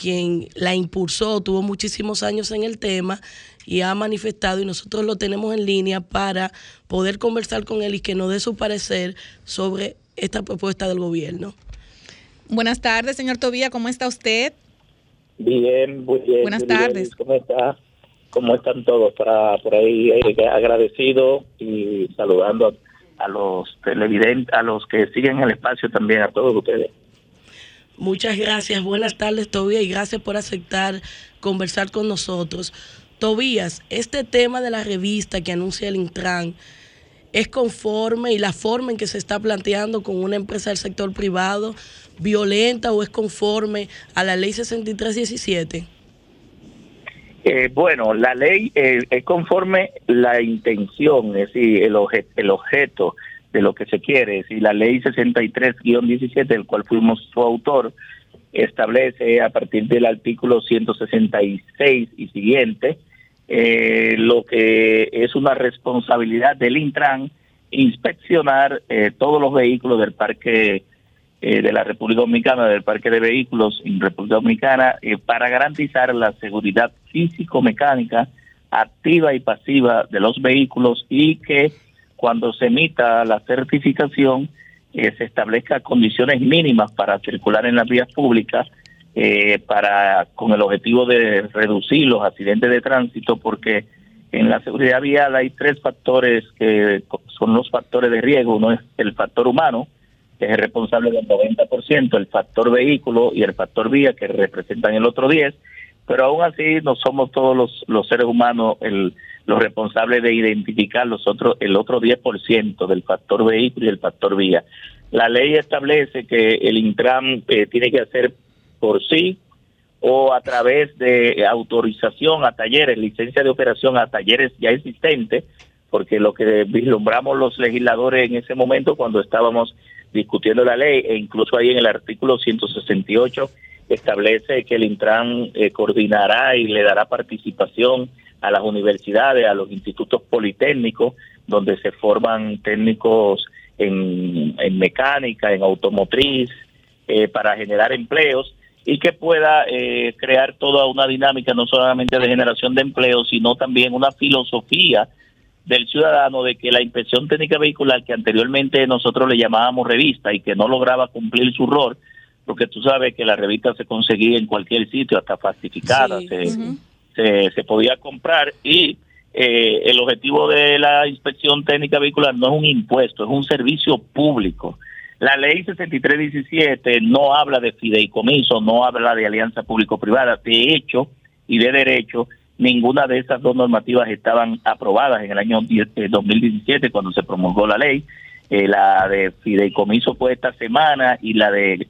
quien la impulsó, tuvo muchísimos años en el tema y ha manifestado y nosotros lo tenemos en línea para poder conversar con él y que nos dé su parecer sobre esta propuesta del gobierno. Buenas tardes, señor Tobía, ¿cómo está usted? Bien, muy bien. Buenas tardes. ¿Cómo está? ¿Cómo están todos? Para, por ahí eh, agradecido y saludando a los televidentes, a los que siguen el espacio también, a todos ustedes. Muchas gracias, buenas tardes Tobías y gracias por aceptar conversar con nosotros. Tobías, este tema de la revista que anuncia el Intran es conforme y la forma en que se está planteando con una empresa del sector privado violenta o es conforme a la ley 6317? Eh, bueno, la ley eh, es conforme la intención, es decir, el, el objeto de lo que se quiere. Si la ley 63-17, del cual fuimos su autor, establece a partir del artículo 166 y siguiente eh, lo que es una responsabilidad del Intran inspeccionar todos los vehículos del parque eh, de la República Dominicana, del Parque de Vehículos en República Dominicana, eh, para garantizar la seguridad físico-mecánica activa y pasiva de los vehículos y que cuando se emita la certificación eh, se establezca condiciones mínimas para circular en las vías públicas para con el objetivo de reducir los accidentes de tránsito porque en la seguridad vial hay tres factores que son los factores de riesgo. Uno es el factor humano que es el responsable del 90%, el factor vehículo y el factor vía, que representan el otro 10%, pero aún así no somos todos los, los seres humanos el, los responsables de identificar los otros, el otro 10% del factor vehículo y el factor vía. La ley establece que el Intram eh, tiene que hacer por sí o a través de autorización a talleres, licencia de operación a talleres ya existentes, porque lo que vislumbramos los legisladores en ese momento cuando estábamos discutiendo la ley e incluso ahí en el artículo 168 establece que el Intran eh, coordinará y le dará participación a las universidades, a los institutos politécnicos, donde se forman técnicos en, mecánica, en automotriz, eh, para generar empleos y que pueda eh, crear toda una dinámica no solamente de generación de empleos, sino también una filosofía del ciudadano de que la inspección técnica vehicular que anteriormente nosotros le llamábamos revista y que no lograba cumplir su rol, porque tú sabes que la revista se conseguía en cualquier sitio, hasta falsificada, se, se, podía comprar y eh, el objetivo de la inspección técnica vehicular no es un impuesto, es un servicio público. La ley 6317 no habla de fideicomiso, no habla de alianza público-privada, de hecho y de derecho ninguna de esas dos normativas estaban aprobadas en el año 2017 eh, cuando se promulgó la ley. Eh, la de fideicomiso fue esta semana y la de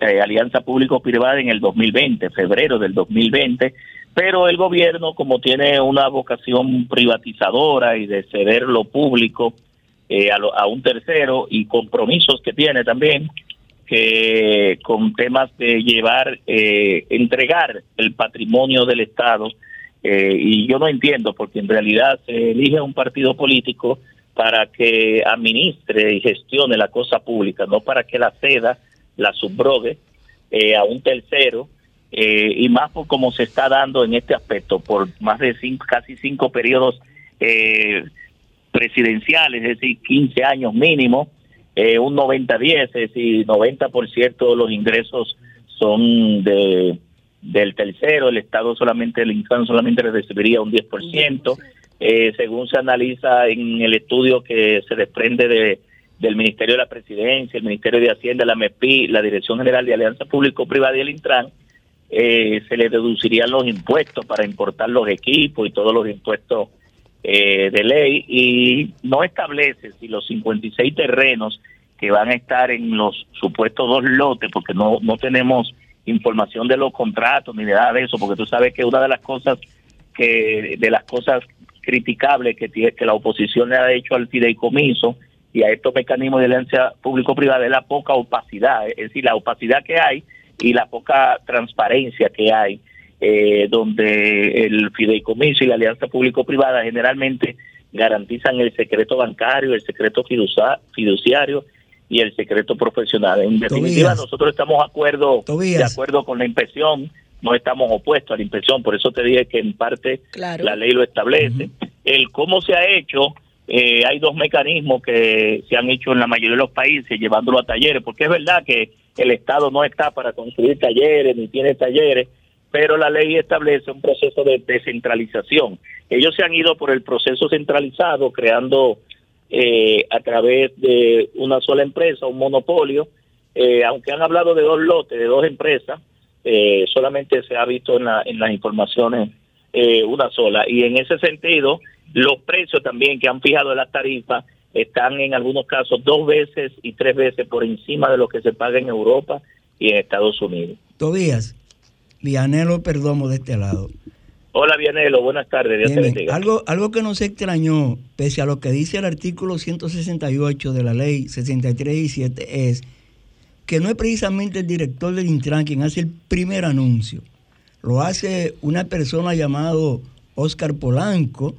eh, alianza público-privada en el 2020, febrero del 2020. Pero el gobierno, como tiene una vocación privatizadora y de ceder lo público a, a un tercero y compromisos que tiene también, que con temas de llevar, entregar el patrimonio del Estado eh, y yo no entiendo, porque en realidad se elige un partido político para que administre y gestione la cosa pública, no para que la ceda, la subrogue eh, a un tercero, eh, y más por como se está dando en este aspecto, por más de cinco, casi cinco periodos presidenciales, es decir, 15 años mínimo, un 90-10, es decir, 90% de los ingresos son de del tercero, el Estado solamente, el Intran solamente recibiría un 10%. Eh, según se analiza en el estudio que se desprende de, del Ministerio de la Presidencia, el Ministerio de Hacienda, la MEPI, la Dirección General de Alianza Público-Privada y el Intran, eh, se le deducirían los impuestos para importar los equipos y todos los impuestos eh, de ley. Y no establece si los 56 terrenos que van a estar en los supuestos dos lotes, porque no, no tenemos información de los contratos ni nada de eso, porque tú sabes que una de las cosas que de las cosas criticables que que la oposición le ha hecho al fideicomiso y a estos mecanismos de alianza público-privada es la poca opacidad, es decir, la opacidad que hay y la poca transparencia que hay, eh, donde el fideicomiso y la alianza público-privada generalmente garantizan el secreto bancario, el secreto fiduciario y el secreto profesional. En definitiva, nosotros estamos de acuerdo, de acuerdo con la impresión, no estamos opuestos a la impresión, por eso te dije que en parte la ley lo establece. El cómo se ha hecho, eh, hay dos mecanismos que se han hecho en la mayoría de los países, llevándolo a talleres, porque es verdad que el Estado no está para construir talleres ni tiene talleres, pero la ley establece un proceso de descentralización. Ellos se han ido por el proceso centralizado, creando eh, a través de una sola empresa, un monopolio, eh, aunque han hablado de dos lotes, de dos empresas, eh, solamente se ha visto en, en las informaciones una sola. Y en ese sentido, los precios también que han fijado las tarifas están en algunos casos dos veces y tres veces por encima de lo que se paga en Europa y en Estados Unidos. Tobías, Vianelo Perdomo de este lado. Hola Vianelo, buenas tardes. Dios te bendiga. Algo, algo que nos extrañó, pese a lo que dice el artículo 168 de la ley 6317, es que no es precisamente el director del Intran quien hace el primer anuncio. Lo hace una persona llamado Oscar Polanco,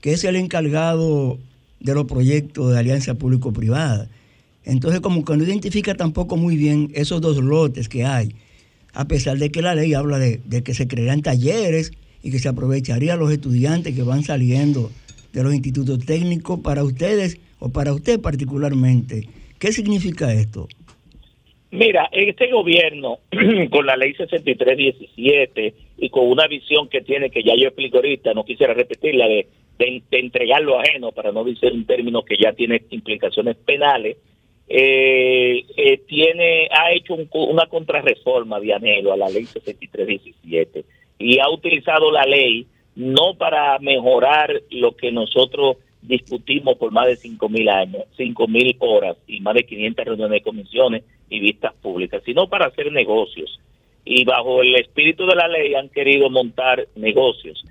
que es el encargado de los proyectos de alianza público-privada. Entonces, como que no identifica tampoco muy bien esos dos lotes que hay, a pesar de que la ley habla de, que se crearán talleres y que se aprovecharía a los estudiantes que van saliendo de los institutos técnicos para ustedes o para usted particularmente. ¿Qué significa esto? Mira, este gobierno, *clears throat* con la ley 6317 y con una visión que tiene, que ya yo explico ahorita, no quisiera repetirla, de de, entregar lo ajeno, para no decir un término que ya tiene implicaciones penales, eh, eh, tiene ha hecho una contrarreforma de anhelo a la ley 6317 y ha utilizado la ley no para mejorar lo que nosotros discutimos por más de 5.000 años, 5.000 horas y más de 500 reuniones de comisiones y vistas públicas, sino para hacer negocios. Y bajo el espíritu de la ley han querido montar negocios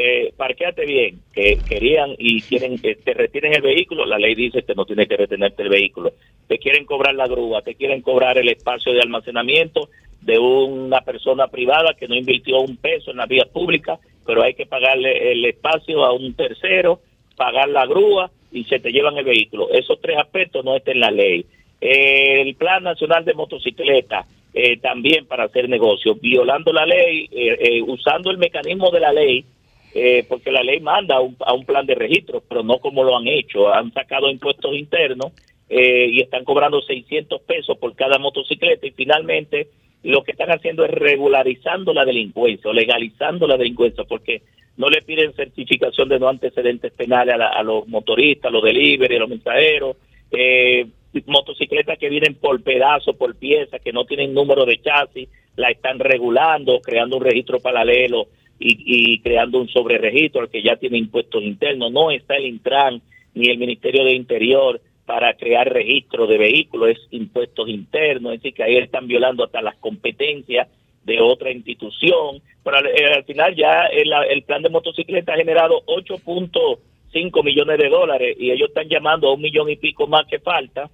eh, parqueate bien, que querían y quieren que te retienen el vehículo, la ley dice que no tiene que retenerte el vehículo. Te quieren cobrar la grúa, te quieren cobrar el espacio de almacenamiento de una persona privada que no invirtió un peso en la vía pública, pero hay que pagarle el espacio a un tercero, pagar la grúa y se te llevan el vehículo. Esos tres aspectos no están en la ley. el Plan Nacional de Motocicleta, eh, también para hacer negocios, violando la ley, eh, usando el mecanismo de la ley eh, porque la ley manda a un, plan de registro, pero no como lo han hecho. Han sacado impuestos internos eh, y están cobrando 600 pesos por cada motocicleta y finalmente lo que están haciendo es regularizando la delincuencia o legalizando la delincuencia porque no le piden certificación de no antecedentes penales a, los motoristas, a los delivery, a los mensajeros, eh, motocicletas que vienen por pedazo, por pieza, que no tienen número de chasis, la están regulando, creando un registro paralelo y, creando un sobreregistro al que ya tiene impuestos internos. No está el Intran ni el Ministerio de Interior para crear registro de vehículos, es impuestos internos, es decir, que ahí están violando hasta las competencias de otra institución. Pero al, eh, final ya el, plan de motocicleta ha generado 8.5 millones de dólares y ellos están llamando a un millón y pico más que falta,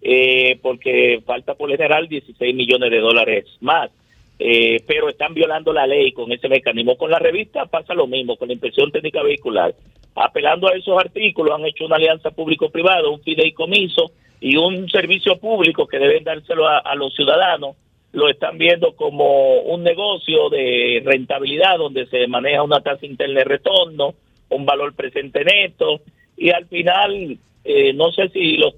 eh, porque falta por general 16 millones de dólares más. Eh, pero están violando la ley con ese mecanismo. Con la revista pasa lo mismo, con la impresión técnica vehicular. Apelando a esos artículos, han hecho una alianza público-privada, un fideicomiso y un servicio público que deben dárselo a, los ciudadanos. Lo están viendo como un negocio de rentabilidad donde se maneja una tasa interna de retorno, un valor presente neto y al final eh, no sé si los,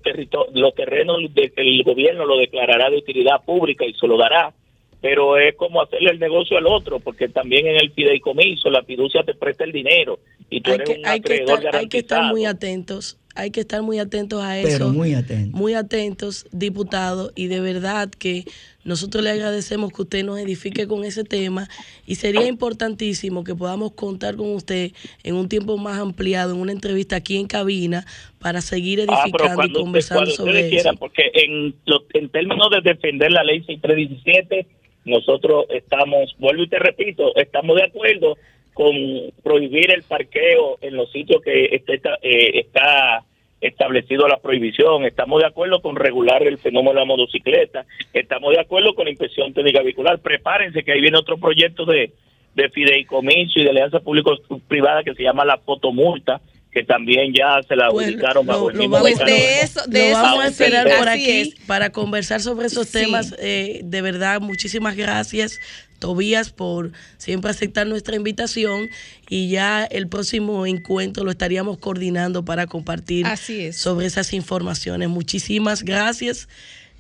los terrenos del gobierno lo declarará de utilidad pública y se lo dará pero es como hacerle el negocio al otro, porque también en el fideicomiso la fiducia te presta el dinero y tú hay eres que, un hay que, estar, hay que estar muy atentos hay que estar muy atentos a eso. Pero muy atentos. Muy atentos, diputado, y de verdad que nosotros le agradecemos que usted nos edifique con ese tema y sería importantísimo que podamos contar con usted en un tiempo más ampliado, en una entrevista aquí en cabina, para seguir Ah, edificando y conversando sobre eso. quieran, porque en, lo- en términos de defender la ley 6317, nosotros estamos, vuelvo y te repito, estamos de acuerdo con prohibir el parqueo en los sitios que esté, eh, está establecido la prohibición, estamos de acuerdo con regular el fenómeno de la motocicleta, estamos de acuerdo con la inspección técnica vehicular, prepárense que ahí viene otro proyecto de, de fideicomiso y de alianza público-privada que se llama la fotomulta, que también ya se la Bueno, ubicaron bajo lo, el mismo vamos, mecanismo. lo vamos a sí, esperar por aquí es. para conversar sobre esos Sí. temas. Eh, de verdad, muchísimas gracias, Tobías, por siempre aceptar nuestra invitación y ya el próximo encuentro lo estaríamos coordinando para compartir Así es. sobre esas informaciones. Muchísimas gracias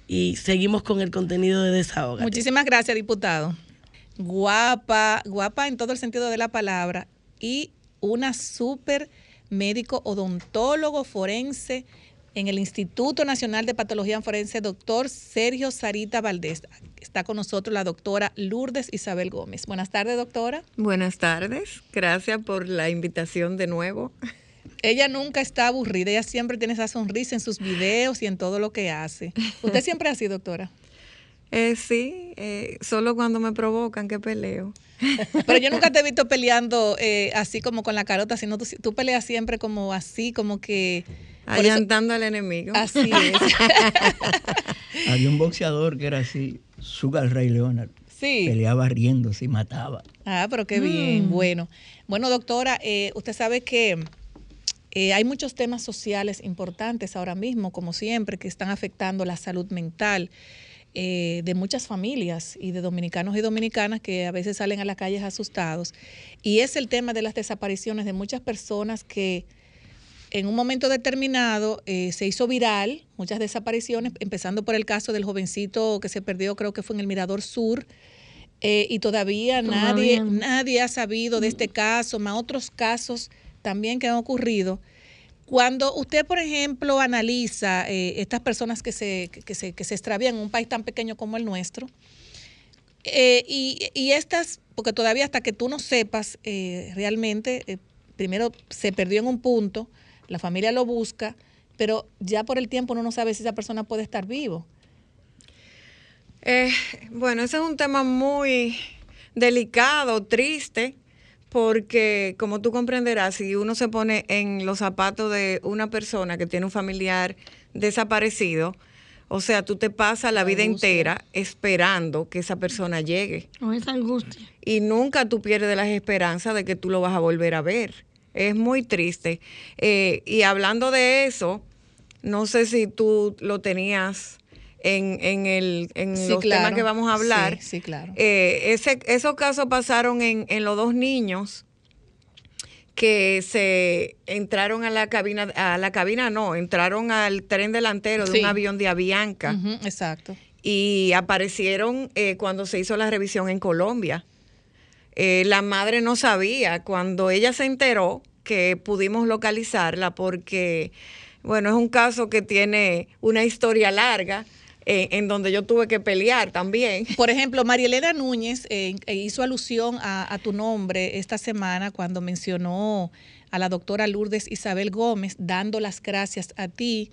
y seguimos con el contenido de Desahoga. Muchísimas gracias, diputado. Guapa, guapa en todo el sentido de la palabra y una súper médico odontólogo forense en el Instituto Nacional de Patología Forense, doctor Sergio Sarita Valdés. Está con nosotros la doctora Lourdes Isabel Gómez. Buenas tardes, doctora. Buenas tardes, gracias por la invitación de nuevo. Ella nunca está aburrida, ella siempre tiene esa sonrisa en sus videos y en todo lo que hace. ¿Usted *laughs* siempre así, doctora? Eh, sí, eh, solo cuando me provocan que peleo. *laughs* Pero yo nunca te he visto peleando eh, así como con la carota, sino tú, tú peleas siempre como así, como que... eso- Allantando al enemigo. Así es. *laughs* Había un boxeador que era así, Sugar Ray Leonard. Sí. Peleaba riéndose y mataba. Ah, pero qué bien. Mm. Bueno, bueno, doctora, eh, usted sabe que eh, hay muchos temas sociales importantes ahora mismo, como siempre, que están afectando la salud mental eh, de muchas familias y de dominicanos y dominicanas que a veces salen a las calles asustados. Y es el tema de las desapariciones de muchas personas que en un momento determinado eh, se hizo viral, muchas desapariciones, empezando por el caso del jovencito que se perdió, creo que fue en el Mirador Sur, eh, y todavía, nadie, Todavía nadie ha sabido de este caso, más otros casos también que han ocurrido. Cuando usted, por ejemplo, analiza eh, estas personas que se, que, se, que se extravían en un país tan pequeño como el nuestro, eh, y, y estas, porque todavía hasta que tú no sepas eh, realmente, primero se perdió en un punto, la familia lo busca, pero ya por el tiempo uno no sabe si esa persona puede estar vivo. Bueno, ese es un tema muy delicado, triste, porque como tú comprenderás, si uno se pone en los zapatos de una persona que tiene un familiar desaparecido, o sea, tú te pasas la vida Angustia. entera esperando que esa persona llegue. Con esa angustia. y nunca tú pierdes las esperanzas de que tú lo vas a volver a ver. Es muy triste. Eh, y hablando de eso, no sé si tú lo tenías en, en, el, en Sí, los claro. temas que vamos a hablar. Sí, sí, claro. Eh, ese, esos casos pasaron en, en los dos niños que se entraron a la cabina, a la cabina no, entraron al tren delantero de Sí. un avión de Avianca exacto. y aparecieron eh, cuando se hizo la revisión en Colombia. Eh, la madre no sabía cuando ella se enteró que pudimos localizarla porque, bueno, es un caso que tiene una historia larga eh, en donde yo tuve que pelear también. *laughs* Por ejemplo, Marielena Núñez eh, eh, hizo alusión a, a tu nombre esta semana cuando mencionó a la doctora Lourdes Isabel Gómez, dando las gracias a ti.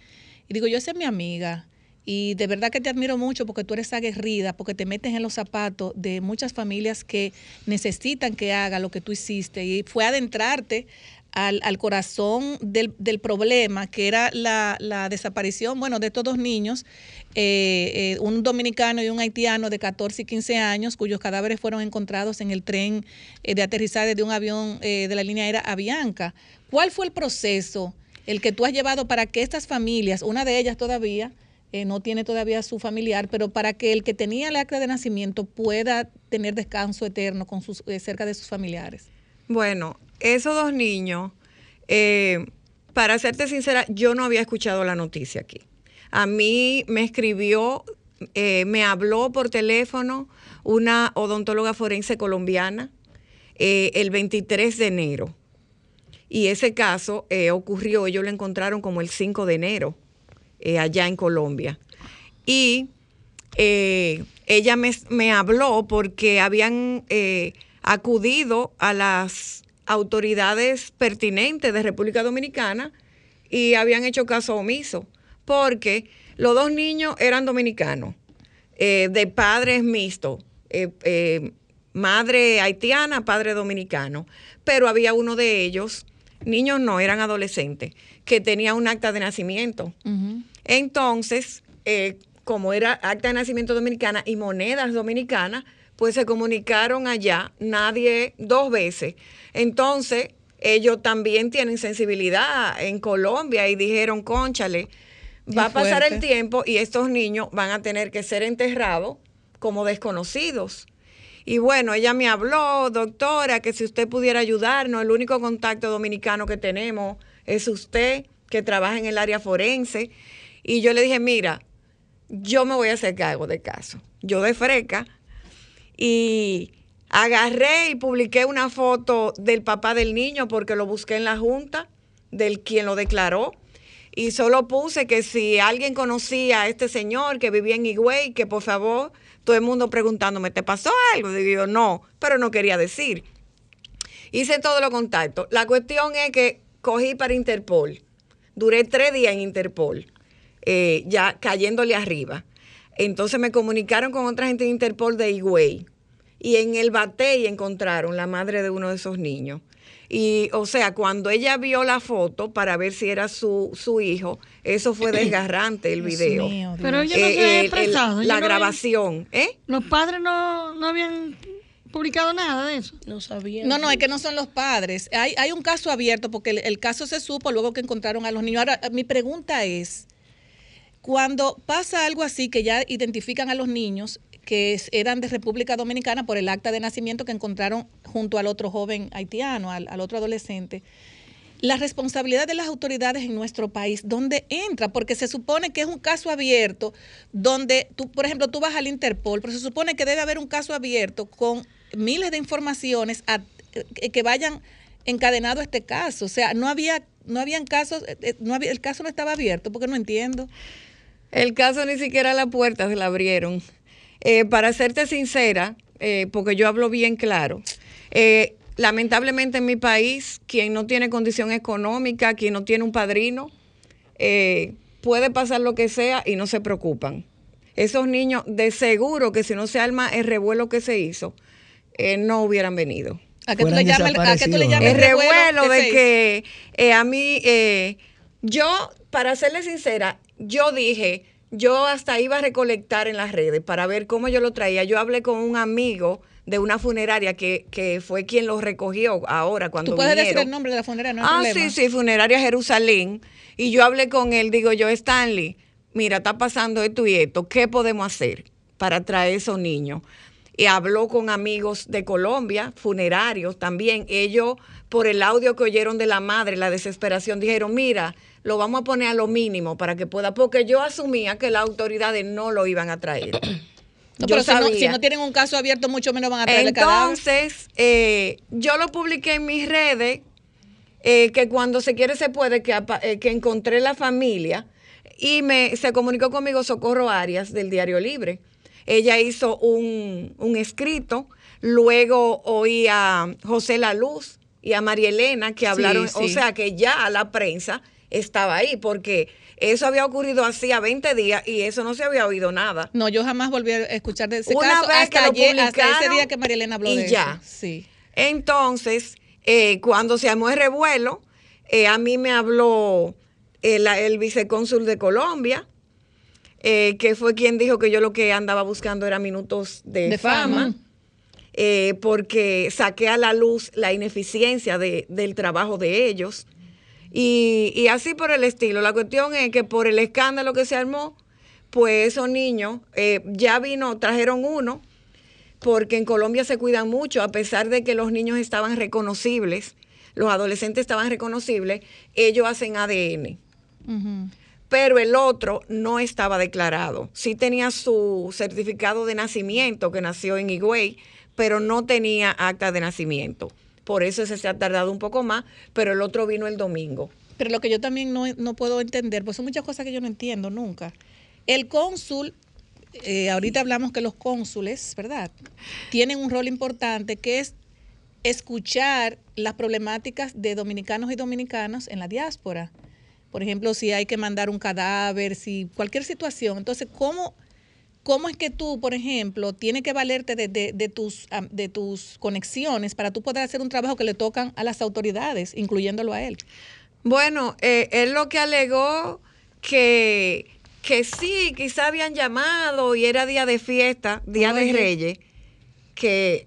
Y digo, yo esa es mi amiga. Y de verdad que te admiro mucho porque tú eres aguerrida, porque te metes en los zapatos de muchas familias que necesitan que haga lo que tú hiciste. Y fue adentrarte al, al corazón del, del problema, que era la, la desaparición, bueno, de estos dos niños, eh, eh, un dominicano y un haitiano de 14 y 15 años, cuyos cadáveres fueron encontrados en el tren eh, de aterrizaje de un avión eh, de la línea aérea Avianca. ¿Cuál fue el proceso, el que tú has llevado para que estas familias, una de ellas todavía, no tiene todavía su familiar, pero para que el que tenía el acta de nacimiento pueda tener descanso eterno con sus, eh, cerca de sus familiares? Bueno, esos dos niños, eh, para serte sincera, yo no había escuchado la noticia aquí. A mí me escribió, eh, me habló por teléfono una odontóloga forense colombiana eh, el 23 de enero. y ese caso ocurrió, ellos lo encontraron como el 5 de enero allá en Colombia. Y ella me, me, habló porque habían acudido a las autoridades pertinentes de República Dominicana y habían hecho caso omiso, porque los dos niños eran dominicanos, de padres mixtos, madre haitiana, padre dominicano, pero había uno de ellos niños no, eran adolescentes, que tenía un acta de nacimiento. Entonces, eh, como era acta de nacimiento dominicana y monedas dominicanas, pues se comunicaron allá, nadie dos veces. Entonces, ellos también tienen sensibilidad en Colombia y dijeron, conchale, va a pasar el tiempo y estos niños van a tener que ser enterrados como desconocidos. Y bueno, ella me habló, doctora, que si usted pudiera ayudarnos, el único contacto dominicano que tenemos es usted, que trabaja en el área forense. Y yo le dije, mira, yo me voy a hacer cargo de caso. Yo de freca. Y agarré y publiqué una foto del papá del niño porque lo busqué en la junta, del quien lo declaró. Y solo puse que si alguien conocía a este señor que vivía en Higüey, que por favor todo el mundo preguntándome, ¿te pasó algo? Digo yo, no, pero no quería decir. Hice todos los contactos. La cuestión es que cogí para Interpol. Duré tres días en Interpol, eh, ya cayéndole arriba. Entonces me comunicaron con otra gente de Interpol de Higüey. Y en el batey encontraron la madre de uno de esos niños. Y, o sea, cuando ella vio la foto para ver si era su, su hijo, eso fue *coughs* desgarrante el video. Pero ella no se había Eh, expresado. la no grabación, ¿eh? Los padres no, no habían publicado nada de eso. No sabía. No, no, es que no son los padres. Hay, hay un caso abierto porque el, el caso se supo luego que encontraron a los niños. Ahora, mi pregunta es, cuando pasa algo así, que ya identifican a los niños que eran de República Dominicana por el acta de nacimiento que encontraron junto al otro joven haitiano, al, otro adolescente, la responsabilidad de las autoridades en nuestro país, ¿dónde entra? Porque se supone que es un caso abierto donde, tú, por ejemplo, tú vas al Interpol, pero se supone que debe haber un caso abierto con miles de informaciones eh, que vayan encadenado a este caso. O sea, no había, no habían casos, eh, eh, no había, el caso no estaba abierto, porque no entiendo. El caso ni siquiera la puerta se la abrieron. Eh, para serte sincera, eh, porque yo hablo bien claro, eh, lamentablemente en mi país, quien no tiene condición económica, quien no tiene un padrino, eh, puede pasar lo que sea y no se preocupan. Esos niños, de seguro que si no se arma el revuelo que se hizo, eh, no hubieran venido. ¿A qué tú le llamas el- a qué tú le llamas el el revuelo de que eh, a mí, eh, yo, para serle sincera, yo dije, yo hasta iba a recolectar en las redes para ver cómo yo lo traía. Yo hablé con un amigo de una funeraria que, que fue quien lo recogió ahora cuando Tú puedes decir el nombre de la funeraria, no hay Ah, problema. sí, sí, Funeraria Jerusalén. Y yo hablé con él, digo yo, Stanley, mira, está pasando esto y esto, ¿qué podemos hacer para traer esos niños? Y habló con amigos de Colombia, funerarios también. Ellos, por el audio que oyeron de la madre, la desesperación, dijeron, mira, lo vamos a poner a lo mínimo para que pueda, porque yo asumía que las autoridades no lo iban a traer. *clears throat* No, pero si no, sabía. si no tienen un caso abierto, mucho menos van a traer el. Entonces, eh, yo lo publiqué en mis redes, eh, que cuando se quiere se puede, que, eh, que encontré la familia y me, se comunicó conmigo Socorro Arias del Diario Libre. Ella hizo un, un escrito, luego oí a José La Luz y a María Elena que Sí, hablaron, o sea que ya la prensa estaba ahí, porque eso había ocurrido hacía 20 días y eso no se había oído nada. No, yo jamás volví a escuchar de ese Una caso vez que hasta, lo ayer- hasta ese día que María Elena habló y de ya. eso. Sí. Entonces, eh, cuando se armó el revuelo, eh, a mí me habló el, el vicecónsul de Colombia, eh, que fue quien dijo que yo lo que andaba buscando era minutos de, De fama, fama. eh, porque saqué a la luz la ineficiencia de- del trabajo de ellos. Y, y así por el estilo. La cuestión es que por el escándalo que se armó, pues esos niños eh, ya vino, trajeron uno, porque en Colombia se cuidan mucho, a pesar de que los niños estaban reconocibles, los adolescentes estaban reconocibles, ellos hacen ADN. Pero el otro no estaba declarado. Sí tenía su certificado de nacimiento, que nació en Higüey, pero no tenía acta de nacimiento. Por eso ese se ha tardado un poco más, pero el otro vino el domingo. Pero lo que yo también no, no puedo entender, pues son muchas cosas que yo no entiendo nunca. El cónsul, eh, ahorita hablamos que los cónsules, ¿verdad? Tienen un rol importante que es escuchar las problemáticas de dominicanos y dominicanas en la diáspora. Por ejemplo, si hay que mandar un cadáver, si cualquier situación. Entonces, ¿cómo, cómo es que tú, por ejemplo, tienes que valerte de, de, de tus, de tus conexiones para tú poder hacer un trabajo que le tocan a las autoridades, incluyéndolo a él? Bueno, eh, él lo que alegó que, que sí, quizá habían llamado y era día de fiesta, día de Reyes, que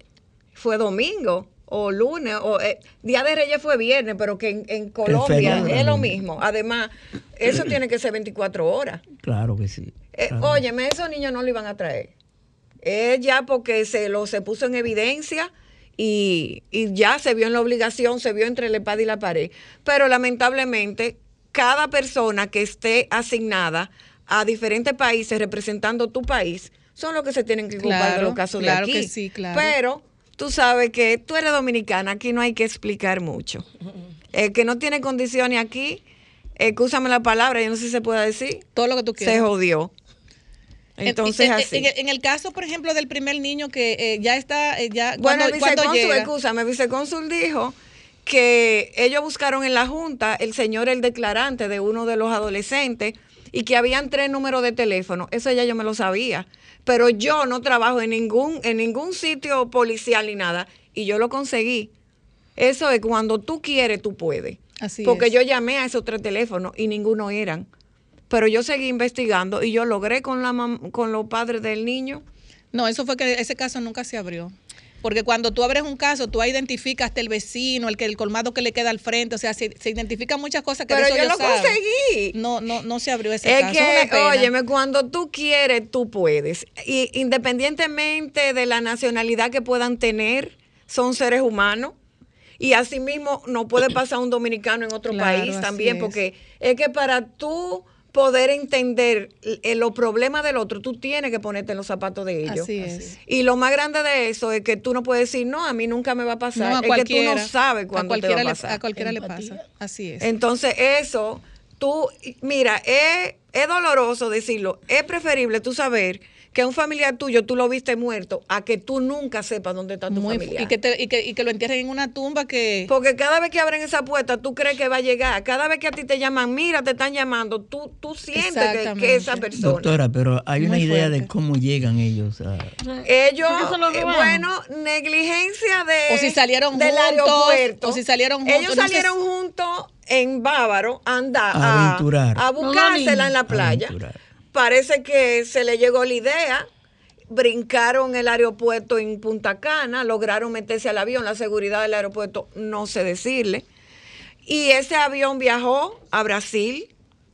fue domingo o lunes, o eh, Día de Reyes fue viernes, pero que en, Colombia es lo mismo. Además, eso tiene que ser 24 horas. Claro que sí. Eh, óyeme, esos niños no lo iban a traer. Es ya porque se lo se puso en evidencia y, y ya se vio en la obligación, se vio entre la espada y la pared. Pero lamentablemente, cada persona que esté asignada a diferentes países representando tu país son los que se tienen que ocupar de los casos de aquí. Que sí, claro. Pero tú sabes que tú eres dominicana, aquí no hay que explicar mucho. *laughs* El que no tiene condiciones aquí, escúchame la palabra, yo no sé si se puede decir. Todo lo que tú quieras. Se jodió. Entonces, en, así. En, en, el caso, por ejemplo, del primer niño que eh, ya está, eh, ya Bueno, el vicecónsul, escúchame, el vicecónsul dijo que ellos buscaron en la Junta el señor, el declarante de uno de los adolescentes, y que habían tres números de teléfono. Eso ya yo me lo sabía. Pero yo no trabajo en ningún, en ningún sitio policial ni nada. Y yo lo conseguí. Eso es cuando tú quieres, tú puedes. Así Porque es. yo llamé a esos tres teléfonos y ninguno eran. Pero yo seguí investigando y yo logré con, la mam- con los padres del niño. No, eso fue que ese caso nunca se abrió. Porque cuando tú abres un caso, tú identificas hasta el vecino, el que el colmado que le queda al frente, o sea, se, se identifican muchas cosas que Pero eso yo lo conseguí. No, no, no se abrió ese Es caso. que, óyeme, cuando tú quieres, tú puedes. Y independientemente de la nacionalidad que puedan tener, son seres humanos. Y asimismo, no puede pasar un dominicano en otro Claro, país también, es. porque es que para tú poder entender eh, los problemas del otro, tú tienes que ponerte en los zapatos de ellos. Así es. Y lo más grande de eso es que tú no puedes decir, no, a mí nunca me va a pasar. No, a es que tú no sabes cuándo te va a le, pasar. a cualquiera le pasa. Así es. Entonces, eso, tú, mira, es, es doloroso decirlo. Es preferible tú saber que a un familiar tuyo tú lo viste muerto a que tú nunca sepas dónde está tu Muy familiar. y, que te- y, que, y que lo entierren en una tumba que... Porque cada vez que abren esa puerta, tú crees que va a llegar. Cada vez que a ti te llaman, mira, te están llamando, tú, tú sientes que, esa persona. Doctora, pero hay una idea fuerte. de cómo llegan ellos a... Ellos, ¿Por qué se lo eh, bueno, negligencia de, O si salieron del juntos, aeropuerto. o si salieron juntos, Ellos no sé salieron juntos en Bávaro a andar, A a, aventurar. a buscársela en la playa. Aventurar. Parece que se le llegó la idea, brincaron el aeropuerto en Punta Cana, lograron meterse al avión, la seguridad del aeropuerto no sé decirle. Y ese avión viajó a Brasil,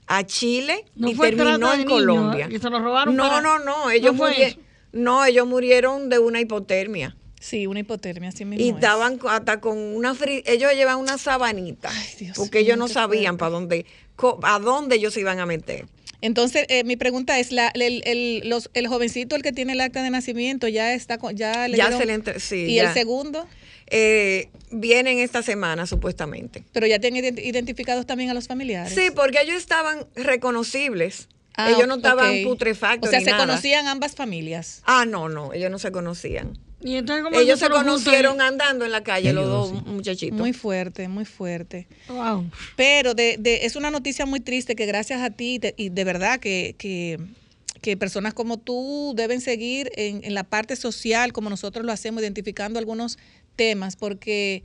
a Chile No y terminó en Colombia. ¿eh? que se lo robaron No, para- no, no, ellos ¿No fue murie- eso? no, ellos murieron de una hipotermia. Sí, una hipotermia, así mismo Y es. estaban hasta con una fri- ellos llevan una sabanita, porque ellos no sabían para dónde, a dónde ellos se iban a meter. Entonces, eh, mi pregunta es, la, el, el, los- el jovencito, el que tiene el acta de nacimiento, ya está, con- ya le Ya dieron- se le entre- sí, ¿Y ya. el segundo? Eh, vienen esta semana, supuestamente. Pero ya tienen ident- identificados también a los familiares. Sí, porque ellos estaban reconocibles. Ah, ellos no estaban putrefactos. O sea, ni se nada. conocían ambas familias. Ah, no, no, ellos no se conocían. Y entonces, ¿cómo Ellos se conocieron ahí? andando en la calle, los dos muchachitos. Muy fuerte, muy fuerte. Wow. Pero de, de- es una noticia muy triste que gracias a ti te- y de verdad que, que, que personas como tú deben seguir en, en la parte social como nosotros lo hacemos, identificando algunos temas, porque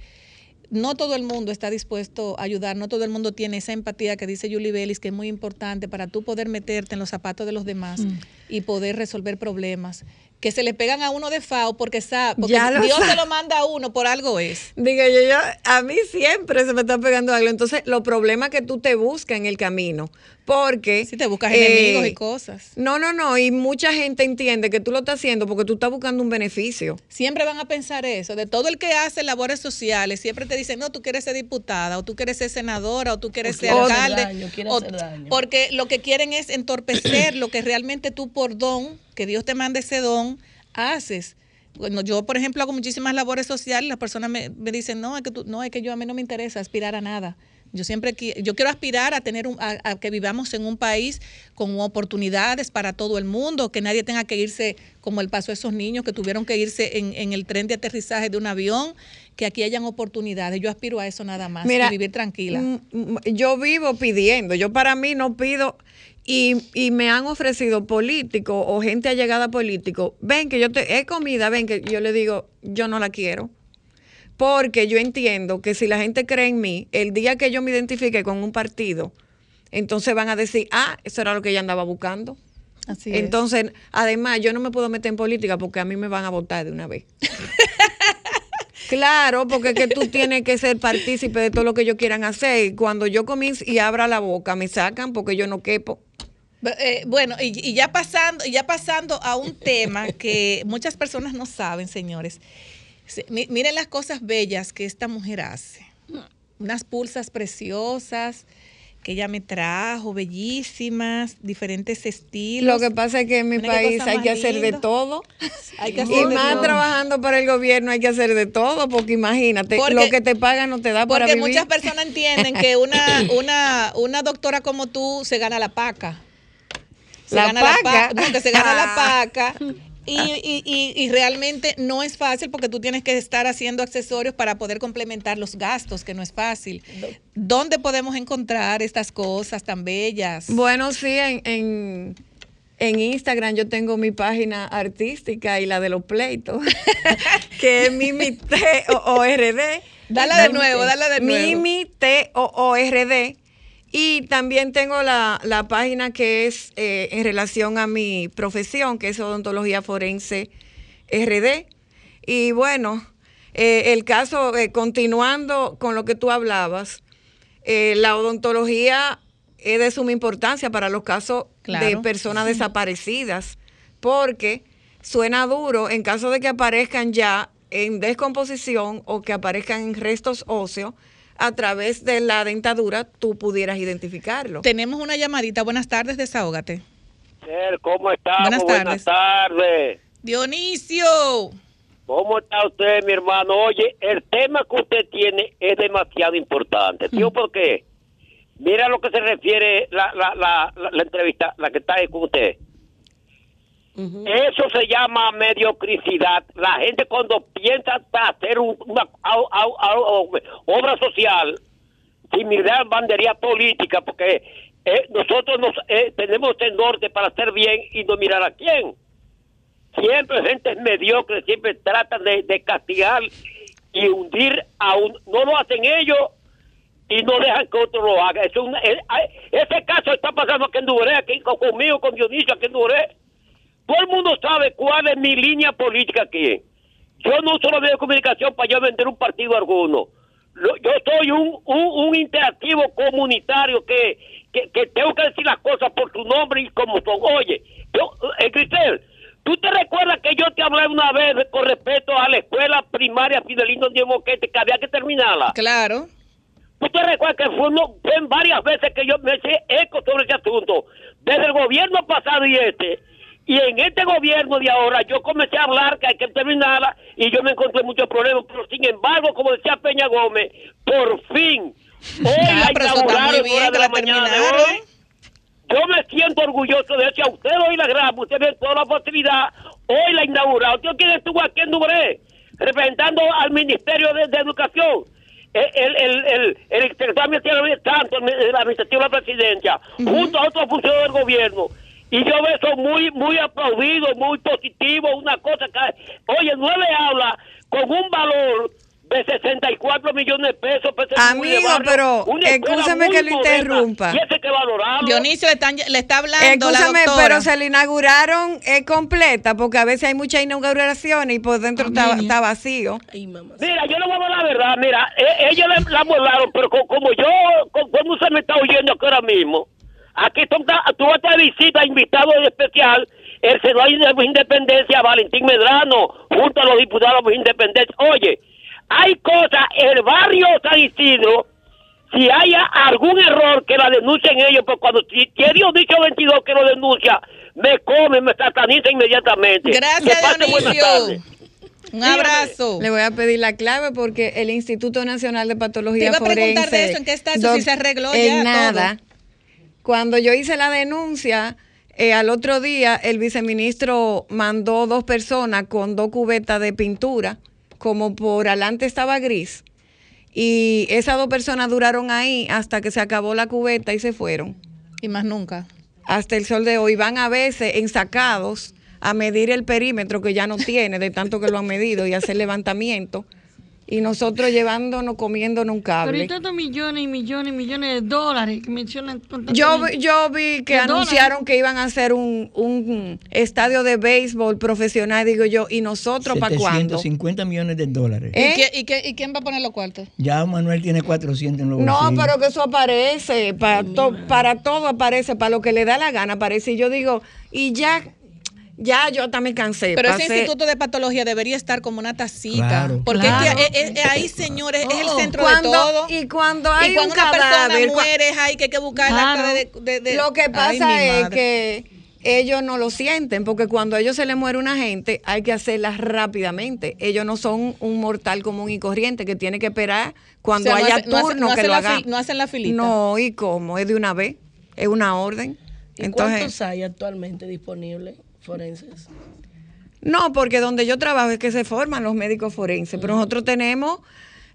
no todo el mundo está dispuesto a ayudar, no todo el mundo tiene esa empatía que dice Julie Bellis, que es muy importante para tú poder meterte en los zapatos de los demás Mm. y poder resolver problemas que se le pegan a uno de FAO porque sabe, porque Dios sabe. se lo manda a uno por algo es. Diga yo, yo, a mí siempre se me está pegando algo. Entonces, los problemas que tú te buscas en el camino. Porque. Si te buscas eh, enemigos y cosas. No, no, no. Y mucha gente entiende que tú lo estás haciendo porque tú estás buscando un beneficio. Siempre van a pensar eso. De todo el que hace labores sociales, siempre te dicen, no, tú quieres ser diputada, o tú quieres ser senadora, o tú quieres ser alcalde. daño, quiere o- hacer daño. Porque lo que quieren es entorpecer lo que realmente tú por don, que Dios te mande ese don, haces. Bueno, yo, por ejemplo, hago muchísimas labores sociales, las personas me, me dicen, no, es que tú, no, es que yo a mí no me interesa aspirar a nada. Yo siempre yo quiero aspirar a tener un, a, que vivamos en un país con oportunidades para todo el mundo, que nadie tenga que irse como el paso de esos niños que tuvieron que irse en, en el tren de aterrizaje de un avión, que aquí hayan oportunidades. Yo aspiro a eso nada más, a vivir tranquila. Mm, mm, yo vivo pidiendo, yo para mí no pido y, y, me han ofrecido políticos o gente allegada a políticos, ven que yo te he comida, ven que yo le digo, yo no la quiero porque yo entiendo que si la gente cree en mí, el día que yo me identifique con un partido, entonces van a decir, ah, eso era lo que ella andaba buscando. Así entonces, además, yo no me puedo meter en política porque a mí me van a votar de una vez. *laughs* Claro, porque es que tú tienes que ser partícipe de todo lo que ellos quieran hacer. Y cuando yo comienzo y abra la boca, me sacan porque yo no quepo. Eh, bueno, y, y, ya pasando, ya pasando a un tema que muchas personas no saben, señores. Miren las cosas bellas que esta mujer hace. Unas pulsas preciosas que ella me trajo, bellísimas, diferentes estilos. Lo que pasa es que en mi país hay que hacer de todo. y más trabajando para el gobierno hay que hacer de todo, porque imagínate, lo que te pagan no te da para vivir. Porque muchas personas entienden que una, *laughs* una, una doctora como tú se gana la paca. Se la paca. no, se gana la paca y, y, y, realmente no es fácil porque tú tienes que estar haciendo accesorios para poder complementar los gastos, que no es fácil. ¿Dónde podemos encontrar estas cosas tan bellas? Bueno, sí, en, en, en Instagram yo tengo mi página artística y la de los pleitos, *laughs* que es Mimi T-O-O-R-D. Dala de nuevo, dala de nuevo. Mimi T-O-O-R-D. Y también tengo la, página que es eh, en relación a mi profesión, que es odontología forense RD. Y bueno, eh, el caso, eh, continuando con lo que tú hablabas, la odontología es de suma importancia para los casos de personas desaparecidas, porque suena duro en caso de que aparezcan ya en descomposición o que aparezcan en restos óseos a través de la dentadura tú pudieras identificarlo. Tenemos una llamadita. Buenas tardes, desahógate. ¿Cómo está? Buenas tardes. Buenas tardes. Dionisio. ¿Cómo está usted, mi hermano? Oye, el tema que usted tiene es demasiado importante. ¿Tío, por qué? Mira lo que se refiere la, la, la, la entrevista, la que está ahí con usted. Eso se llama mediocricidad. La gente cuando piensa hacer una obra social, sin mirar bandería política, porque eh, nosotros nos, eh, tenemos el norte para hacer bien y no mirar a quién. Siempre gente mediocre, siempre tratan de, castigar y hundir a un... No lo hacen ellos y no dejan que otro lo haga. Es eh, ese caso está pasando aquí en Duré, aquí conmigo, con Dionisio, aquí en Duré todo el mundo sabe cuál es mi línea política aquí. Yo no uso los medios de comunicación para yo vender un partido alguno. Yo soy un, un, interactivo comunitario que, que, tengo que decir las cosas por su nombre y como son. Oye, yo, eh, Cristel, ¿tú te recuerdas que yo te hablé una vez con respecto a la escuela primaria Fidelino Diego Moquete que había que terminarla? Claro. ¿Tú te recuerdas que fue, fue varias veces que yo me hice eco sobre ese asunto? Desde el gobierno pasado y este, y en este gobierno de ahora yo comencé a hablar que hay que terminarla y yo me encontré muchos problemas, pero sin embargo, como decía Peña Gómez, por fin, *laughs* hoy ah, la inauguraron de la, mañana de hoy. Yo me siento orgulloso de eso. A usted hoy la graba, usted ve toda la facilidad. Hoy la inauguraron. ¿Usted quién estuvo aquí en Dubré? Representando al Ministerio de, Educación. El, el, el, el, el tanto el administrativo de la presidencia, junto a otros funcionarios del gobierno. Y yo veo eso muy, muy aplaudido, muy positivo, una cosa que... Oye, nueve habla con un valor de 64 millones de pesos. Amigo, pero escúchame que lo interrumpa. Y ese que Dionisio le, está hablando Escúchame, pero se le inauguraron es completa, porque a veces hay muchas inauguraciones y por dentro está, vacío. Mira, yo le voy a dar la verdad. Mira, e, ellos la volaron, pero como yo, como se me está oyendo aquí ahora mismo, Aquí tú, tú vas a visita invitado especial el senador de Independencia, Valentín Medrano, junto a los diputados de Independencia. Oye, hay cosas, el barrio San Isidro, si haya algún error que la denuncien ellos, pues cuando si Dios dicho 22 que lo denuncia, me come, me sataniza inmediatamente. Gracias, Dionisio. Un abrazo. Le voy a pedir la clave porque el Instituto Nacional de Patología Te iba a Forense. preguntar de eso, ¿en qué está eso? Si se arregló en ya nada. todo. Cuando yo hice la denuncia, eh, al otro día el viceministro mandó dos personas con dos cubetas de pintura, como por adelante estaba gris. Y esas dos personas duraron ahí hasta que se acabó la cubeta y se fueron. Y más nunca. Hasta el sol de hoy. Van a veces ensacados a medir el perímetro que ya no tiene de tanto que lo han medido y hacer levantamiento. Y nosotros llevándonos, comiéndonos un Pero cable. y tantos millones y millones y millones de dólares que mencionan. Yo, yo vi que anunciaron dólares. que iban a hacer un, un estadio de béisbol profesional, digo yo, ¿y nosotros para cuándo? 750 millones de dólares. ¿Eh? ¿Y, qué- y qué- y quién va a poner los cuartos? Ya Manuel tiene 400 en los No, bolsillos. pero que eso aparece, para, to- para todo aparece, para lo que le da la gana aparece. Y yo digo, y ya, ya yo también cansé. Pero ese instituto de patología debería estar como una tacita. Claro. Porque es que eh, eh, ahí, señores, es el Oh, centro cuando- de todo. y cuando hay y cuando un una persona cadáver, cua- muere, que hay que buscar el Claro. acta de, de- de- Lo que pasa es que ellos no lo sienten, porque cuando a ellos se les muere una gente, hay que hacerlas rápidamente. Ellos no son un mortal común y corriente que tiene que esperar cuando O sea, no haya hace- no hace- turno no que lo haga. no hacen la filita. No, ¿y cómo? Es de una vez, es una orden. ¿Y Entonces, cuántos hay actualmente disponibles forenses? No, porque donde yo trabajo es que se forman los médicos forenses, pero nosotros tenemos,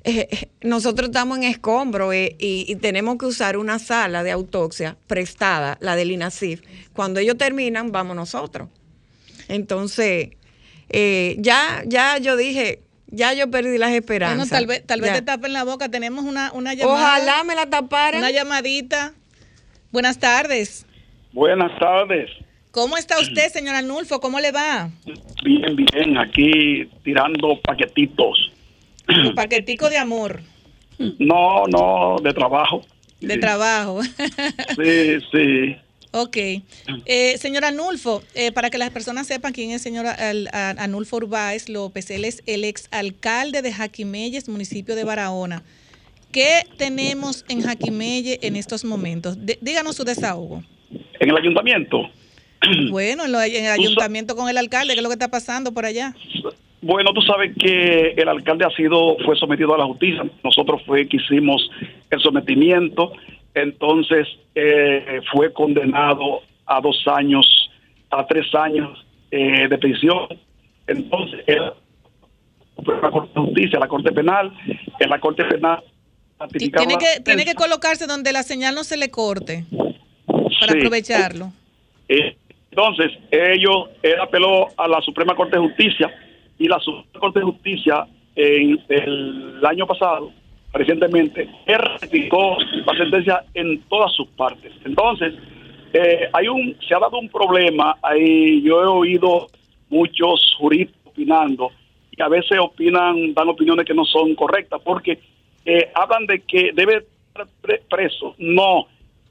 eh, eh, nosotros estamos en escombro eh, y, y tenemos que usar una sala de autopsia prestada, la del INACIF. Cuando ellos terminan, vamos nosotros. Entonces, eh, ya, ya yo dije, ya yo perdí las esperanzas. Bueno, tal vez, tal vez Ya. te tapen la boca. Tenemos una, una llamada. Ojalá me la taparan. Una llamadita. Buenas tardes. Buenas tardes. ¿Cómo está usted, señor Anulfo? ¿Cómo le va? Bien, bien. Aquí tirando paquetitos. Un paquetico de amor, No, no, de trabajo. de trabajo. *laughs* Sí, sí. Ok. Eh, señor Anulfo, eh, para que las personas sepan quién es el señor Al- Anulfo Urbáez López, él es el exalcalde de Jaquimelles, municipio de Barahona. ¿Qué tenemos en Jaquimelle en estos momentos? Díganos su desahogo. En el ayuntamiento. *clears throat* Bueno, en, lo- en el ayuntamiento con el alcalde, ¿qué es lo que está pasando por allá? Bueno, tú sabes que el alcalde ha sido, fue sometido a la justicia. Nosotros fue que hicimos el sometimiento. Entonces eh, fue condenado a dos años, a tres años eh, de prisión. Entonces, él fue a la Corte de Justicia, a la Corte Penal. En la Corte Penal Tiene que, tiene que colocarse donde la señal no se le corte para Sí. aprovecharlo. Eh, entonces, ellos, él apeló a la Suprema Corte de Justicia y la Suprema Corte de Justicia en el año pasado, recientemente, él ratificó la sentencia en todas sus partes. Entonces, eh, hay un, se ha dado un problema ahí, yo he oído muchos juristas opinando y a veces opinan, dan opiniones que no son correctas porque eh, hablan de que debe estar pre- preso. No,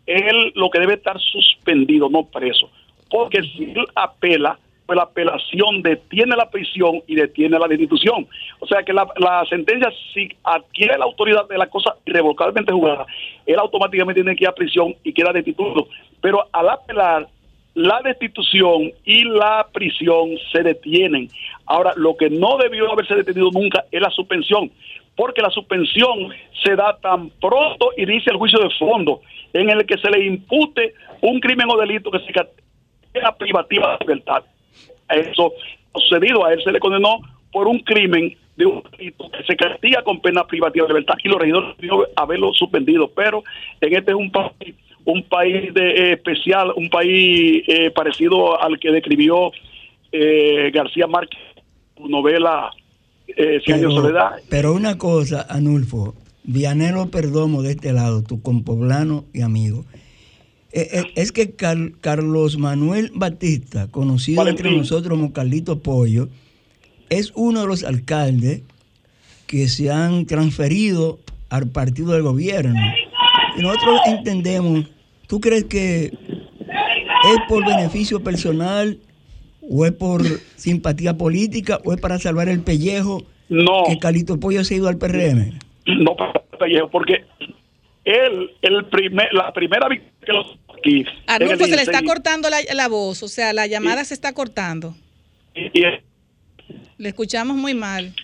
él lo que debe estar suspendido, no preso. Porque si él apela, pues la apelación detiene la prisión y detiene la destitución. O sea que la, sentencia, si adquiere la autoridad de la cosa irrevocablemente jugada, él automáticamente tiene que ir a prisión y queda destituido. Pero al apelar, la destitución y la prisión se detienen. Ahora, lo que no debió haberse detenido nunca es la suspensión, porque la suspensión se da tan pronto inicia el juicio de fondo, en el que se le impute un crimen o delito que se castiga privativa de libertad. Eso sucedido, a él se le condenó por un crimen de un delito que se castiga con pena privativa de libertad y los regidores debieron haberlo suspendido, pero en este es un país un país de, eh, especial, un país eh, parecido al que describió eh, García Márquez, su novela eh, Cien años de soledad. pero una cosa, Anulfo, Vianelo Perdomo de este lado, tu compoblano y amigo. Eh, eh, es que Car- Carlos Manuel Batista, conocido entre nosotros como Carlito Pollo, es uno de los alcaldes que se han transferido al partido del gobierno. Y nosotros entendemos, ¿tú crees que es por beneficio personal o es por simpatía política o es para salvar el pellejo No. que Carlito Pollo se ha ido al PRM? No, Pellejo, porque él, el primer, la primera victoria que los aquí. Arnulfo, se le está 16, cortando la, la voz, o sea, la llamada se está cortando. y- y- Le escuchamos muy mal.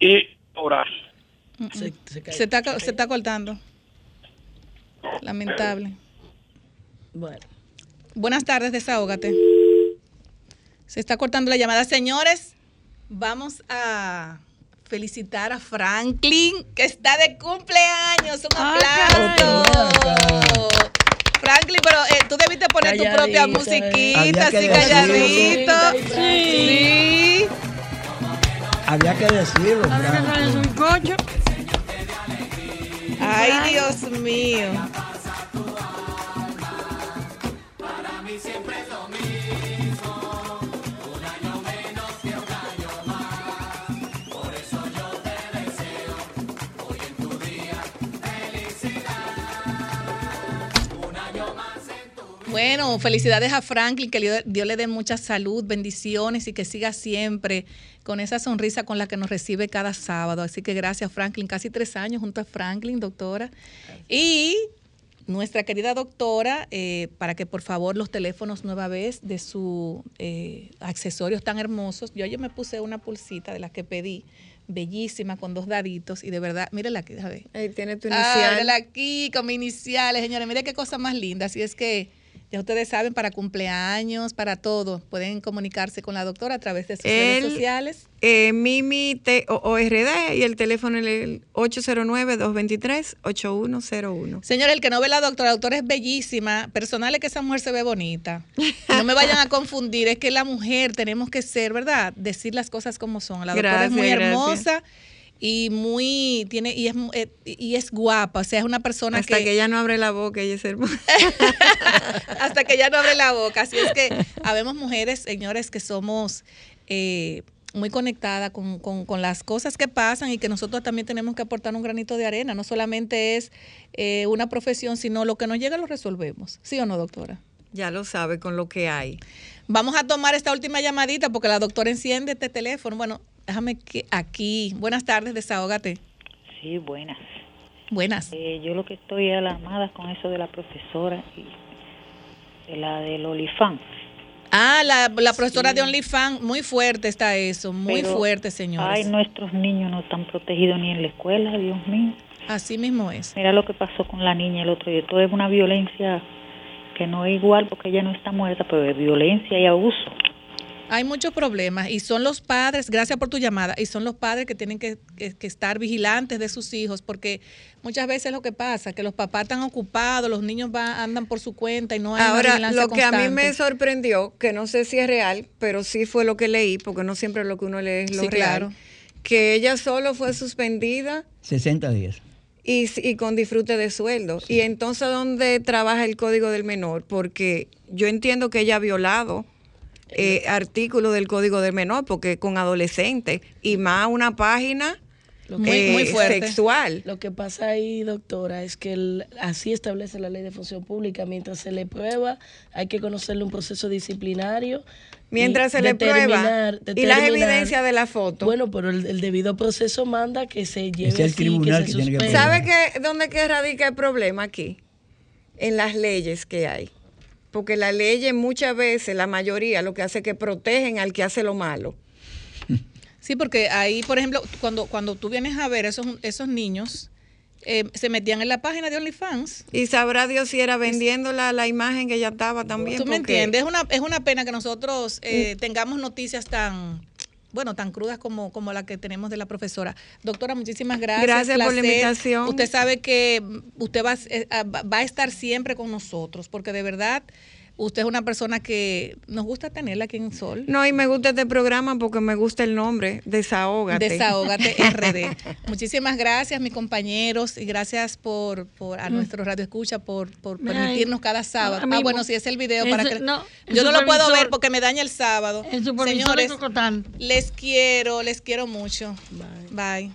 Y ahora. Se, se, está, se está cortando. Lamentable. Bueno. Buenas tardes, desahógate. Se está cortando la llamada. Señores, vamos a felicitar a Franklin, que está de cumpleaños. Un aplauso. Franklin, pero eh, tú debiste poner tu propia musiquita, así calladito. Sí. Había que decirlo. un Ay, Dios mío. Bueno, felicidades a Franklin, que Dios le dé mucha salud, bendiciones y que siga siempre con esa sonrisa con la que nos recibe cada sábado. Así que gracias, Franklin. Casi tres años junto a Franklin, doctora. Y nuestra querida doctora, eh, para que por favor los teléfonos nueva vez de sus eh, accesorios tan hermosos. Yo ayer me puse una pulsita de las que pedí, bellísima, con dos daditos, y de verdad, mírela aquí, déjame. Ahí tiene tu inicial. Ah, mírala aquí, con mis iniciales, señores. Mire qué cosa más linda. Así es que ya ustedes saben, para cumpleaños, para todo, pueden comunicarse con la doctora a través de sus redes sociales. Eh, Mimi T ORD y el teléfono es el 809-223-8101. Señor, el que no ve la doctora, la doctora es bellísima. Personal es que esa mujer se ve bonita. No me vayan a *laughs* confundir, es que la mujer tenemos que ser, ¿verdad? Decir las cosas como son. La doctora es muy hermosa y muy tiene y es eh, y es guapa, o sea, es una persona hasta que, ella no abre la boca, ella es hermosa. *laughs* hasta que ella no abre la boca, así es que *laughs* habemos mujeres, señores, que somos eh, muy conectadas con, con, las cosas que pasan y que nosotros también tenemos que aportar un granito de arena. No solamente es eh, una profesión, sino lo que nos llega lo resolvemos. ¿Sí o no, doctora? Ya lo sabe con lo que hay. Vamos a tomar esta última llamadita porque la doctora enciende este teléfono. Bueno, déjame que aquí. Buenas tardes, desahógate. Sí, buenas. Buenas. Eh, yo lo que estoy alarmada con eso de la profesora y de la del Olifán. Ah, la, profesora de OnlyFans, muy fuerte está eso, muy fuerte, señores. Ay, nuestros niños no están protegidos ni en la escuela, Dios mío. Así mismo es. Mira lo que pasó con la niña el otro día. Todo es una violencia que no es igual porque ella no está muerta, pero es violencia y abuso. Hay muchos problemas y son los padres, gracias por tu llamada, y son los padres que tienen que, estar vigilantes de sus hijos, porque muchas veces lo que pasa, que los papás están ocupados, los niños van, andan por su cuenta y no hay Ahora, lo que a mí me sorprendió, que no sé si es real, pero sí fue lo que leí, porque no siempre lo que uno lee es lo real, claro. que ella solo fue suspendida. 60 días. Y, y, con disfrute de sueldo. Y entonces, ¿dónde trabaja el código del menor? Porque yo entiendo que ella ha violado eh, artículos del Código del Menor, porque con adolescentes y más una página muy, eh, sexual. Lo que pasa ahí, doctora, es que así establece la ley de función pública. Mientras se le prueba, hay que conocerle un proceso disciplinario. Mientras se le prueba. y las evidencias de la foto. Bueno, pero el, debido proceso manda que se lleve el tribunal que, se ¿Sabe que, dónde que radica el problema aquí? En las leyes que hay porque la ley muchas veces, la mayoría, lo que hace es que protegen al que hace lo malo. Sí, porque ahí, por ejemplo, cuando, cuando tú vienes a ver esos, esos niños, eh, se metían en la página de OnlyFans. Y sabrá Dios si era vendiendo la, la imagen que ella estaba también. Tú me entiendes, es una, es una pena que nosotros eh, tengamos noticias tan bueno, tan crudas como, como la que tenemos de la profesora. Doctora, muchísimas gracias. Gracias por la invitación. Usted sabe que usted va, eh, va a estar siempre con nosotros, porque de verdad usted es una persona que nos gusta tenerla aquí en Sol. No, y me gusta este programa porque me gusta el nombre, Desahógate. Desahógate *laughs* RD. Muchísimas gracias, mis compañeros, y gracias por, por a mm. nuestro Radio Escucha por, por permitirnos cada sábado. Ah, bueno, si es el video para que... yo no lo puedo ver porque me daña el sábado. Señores, les quiero, les quiero mucho. Bye.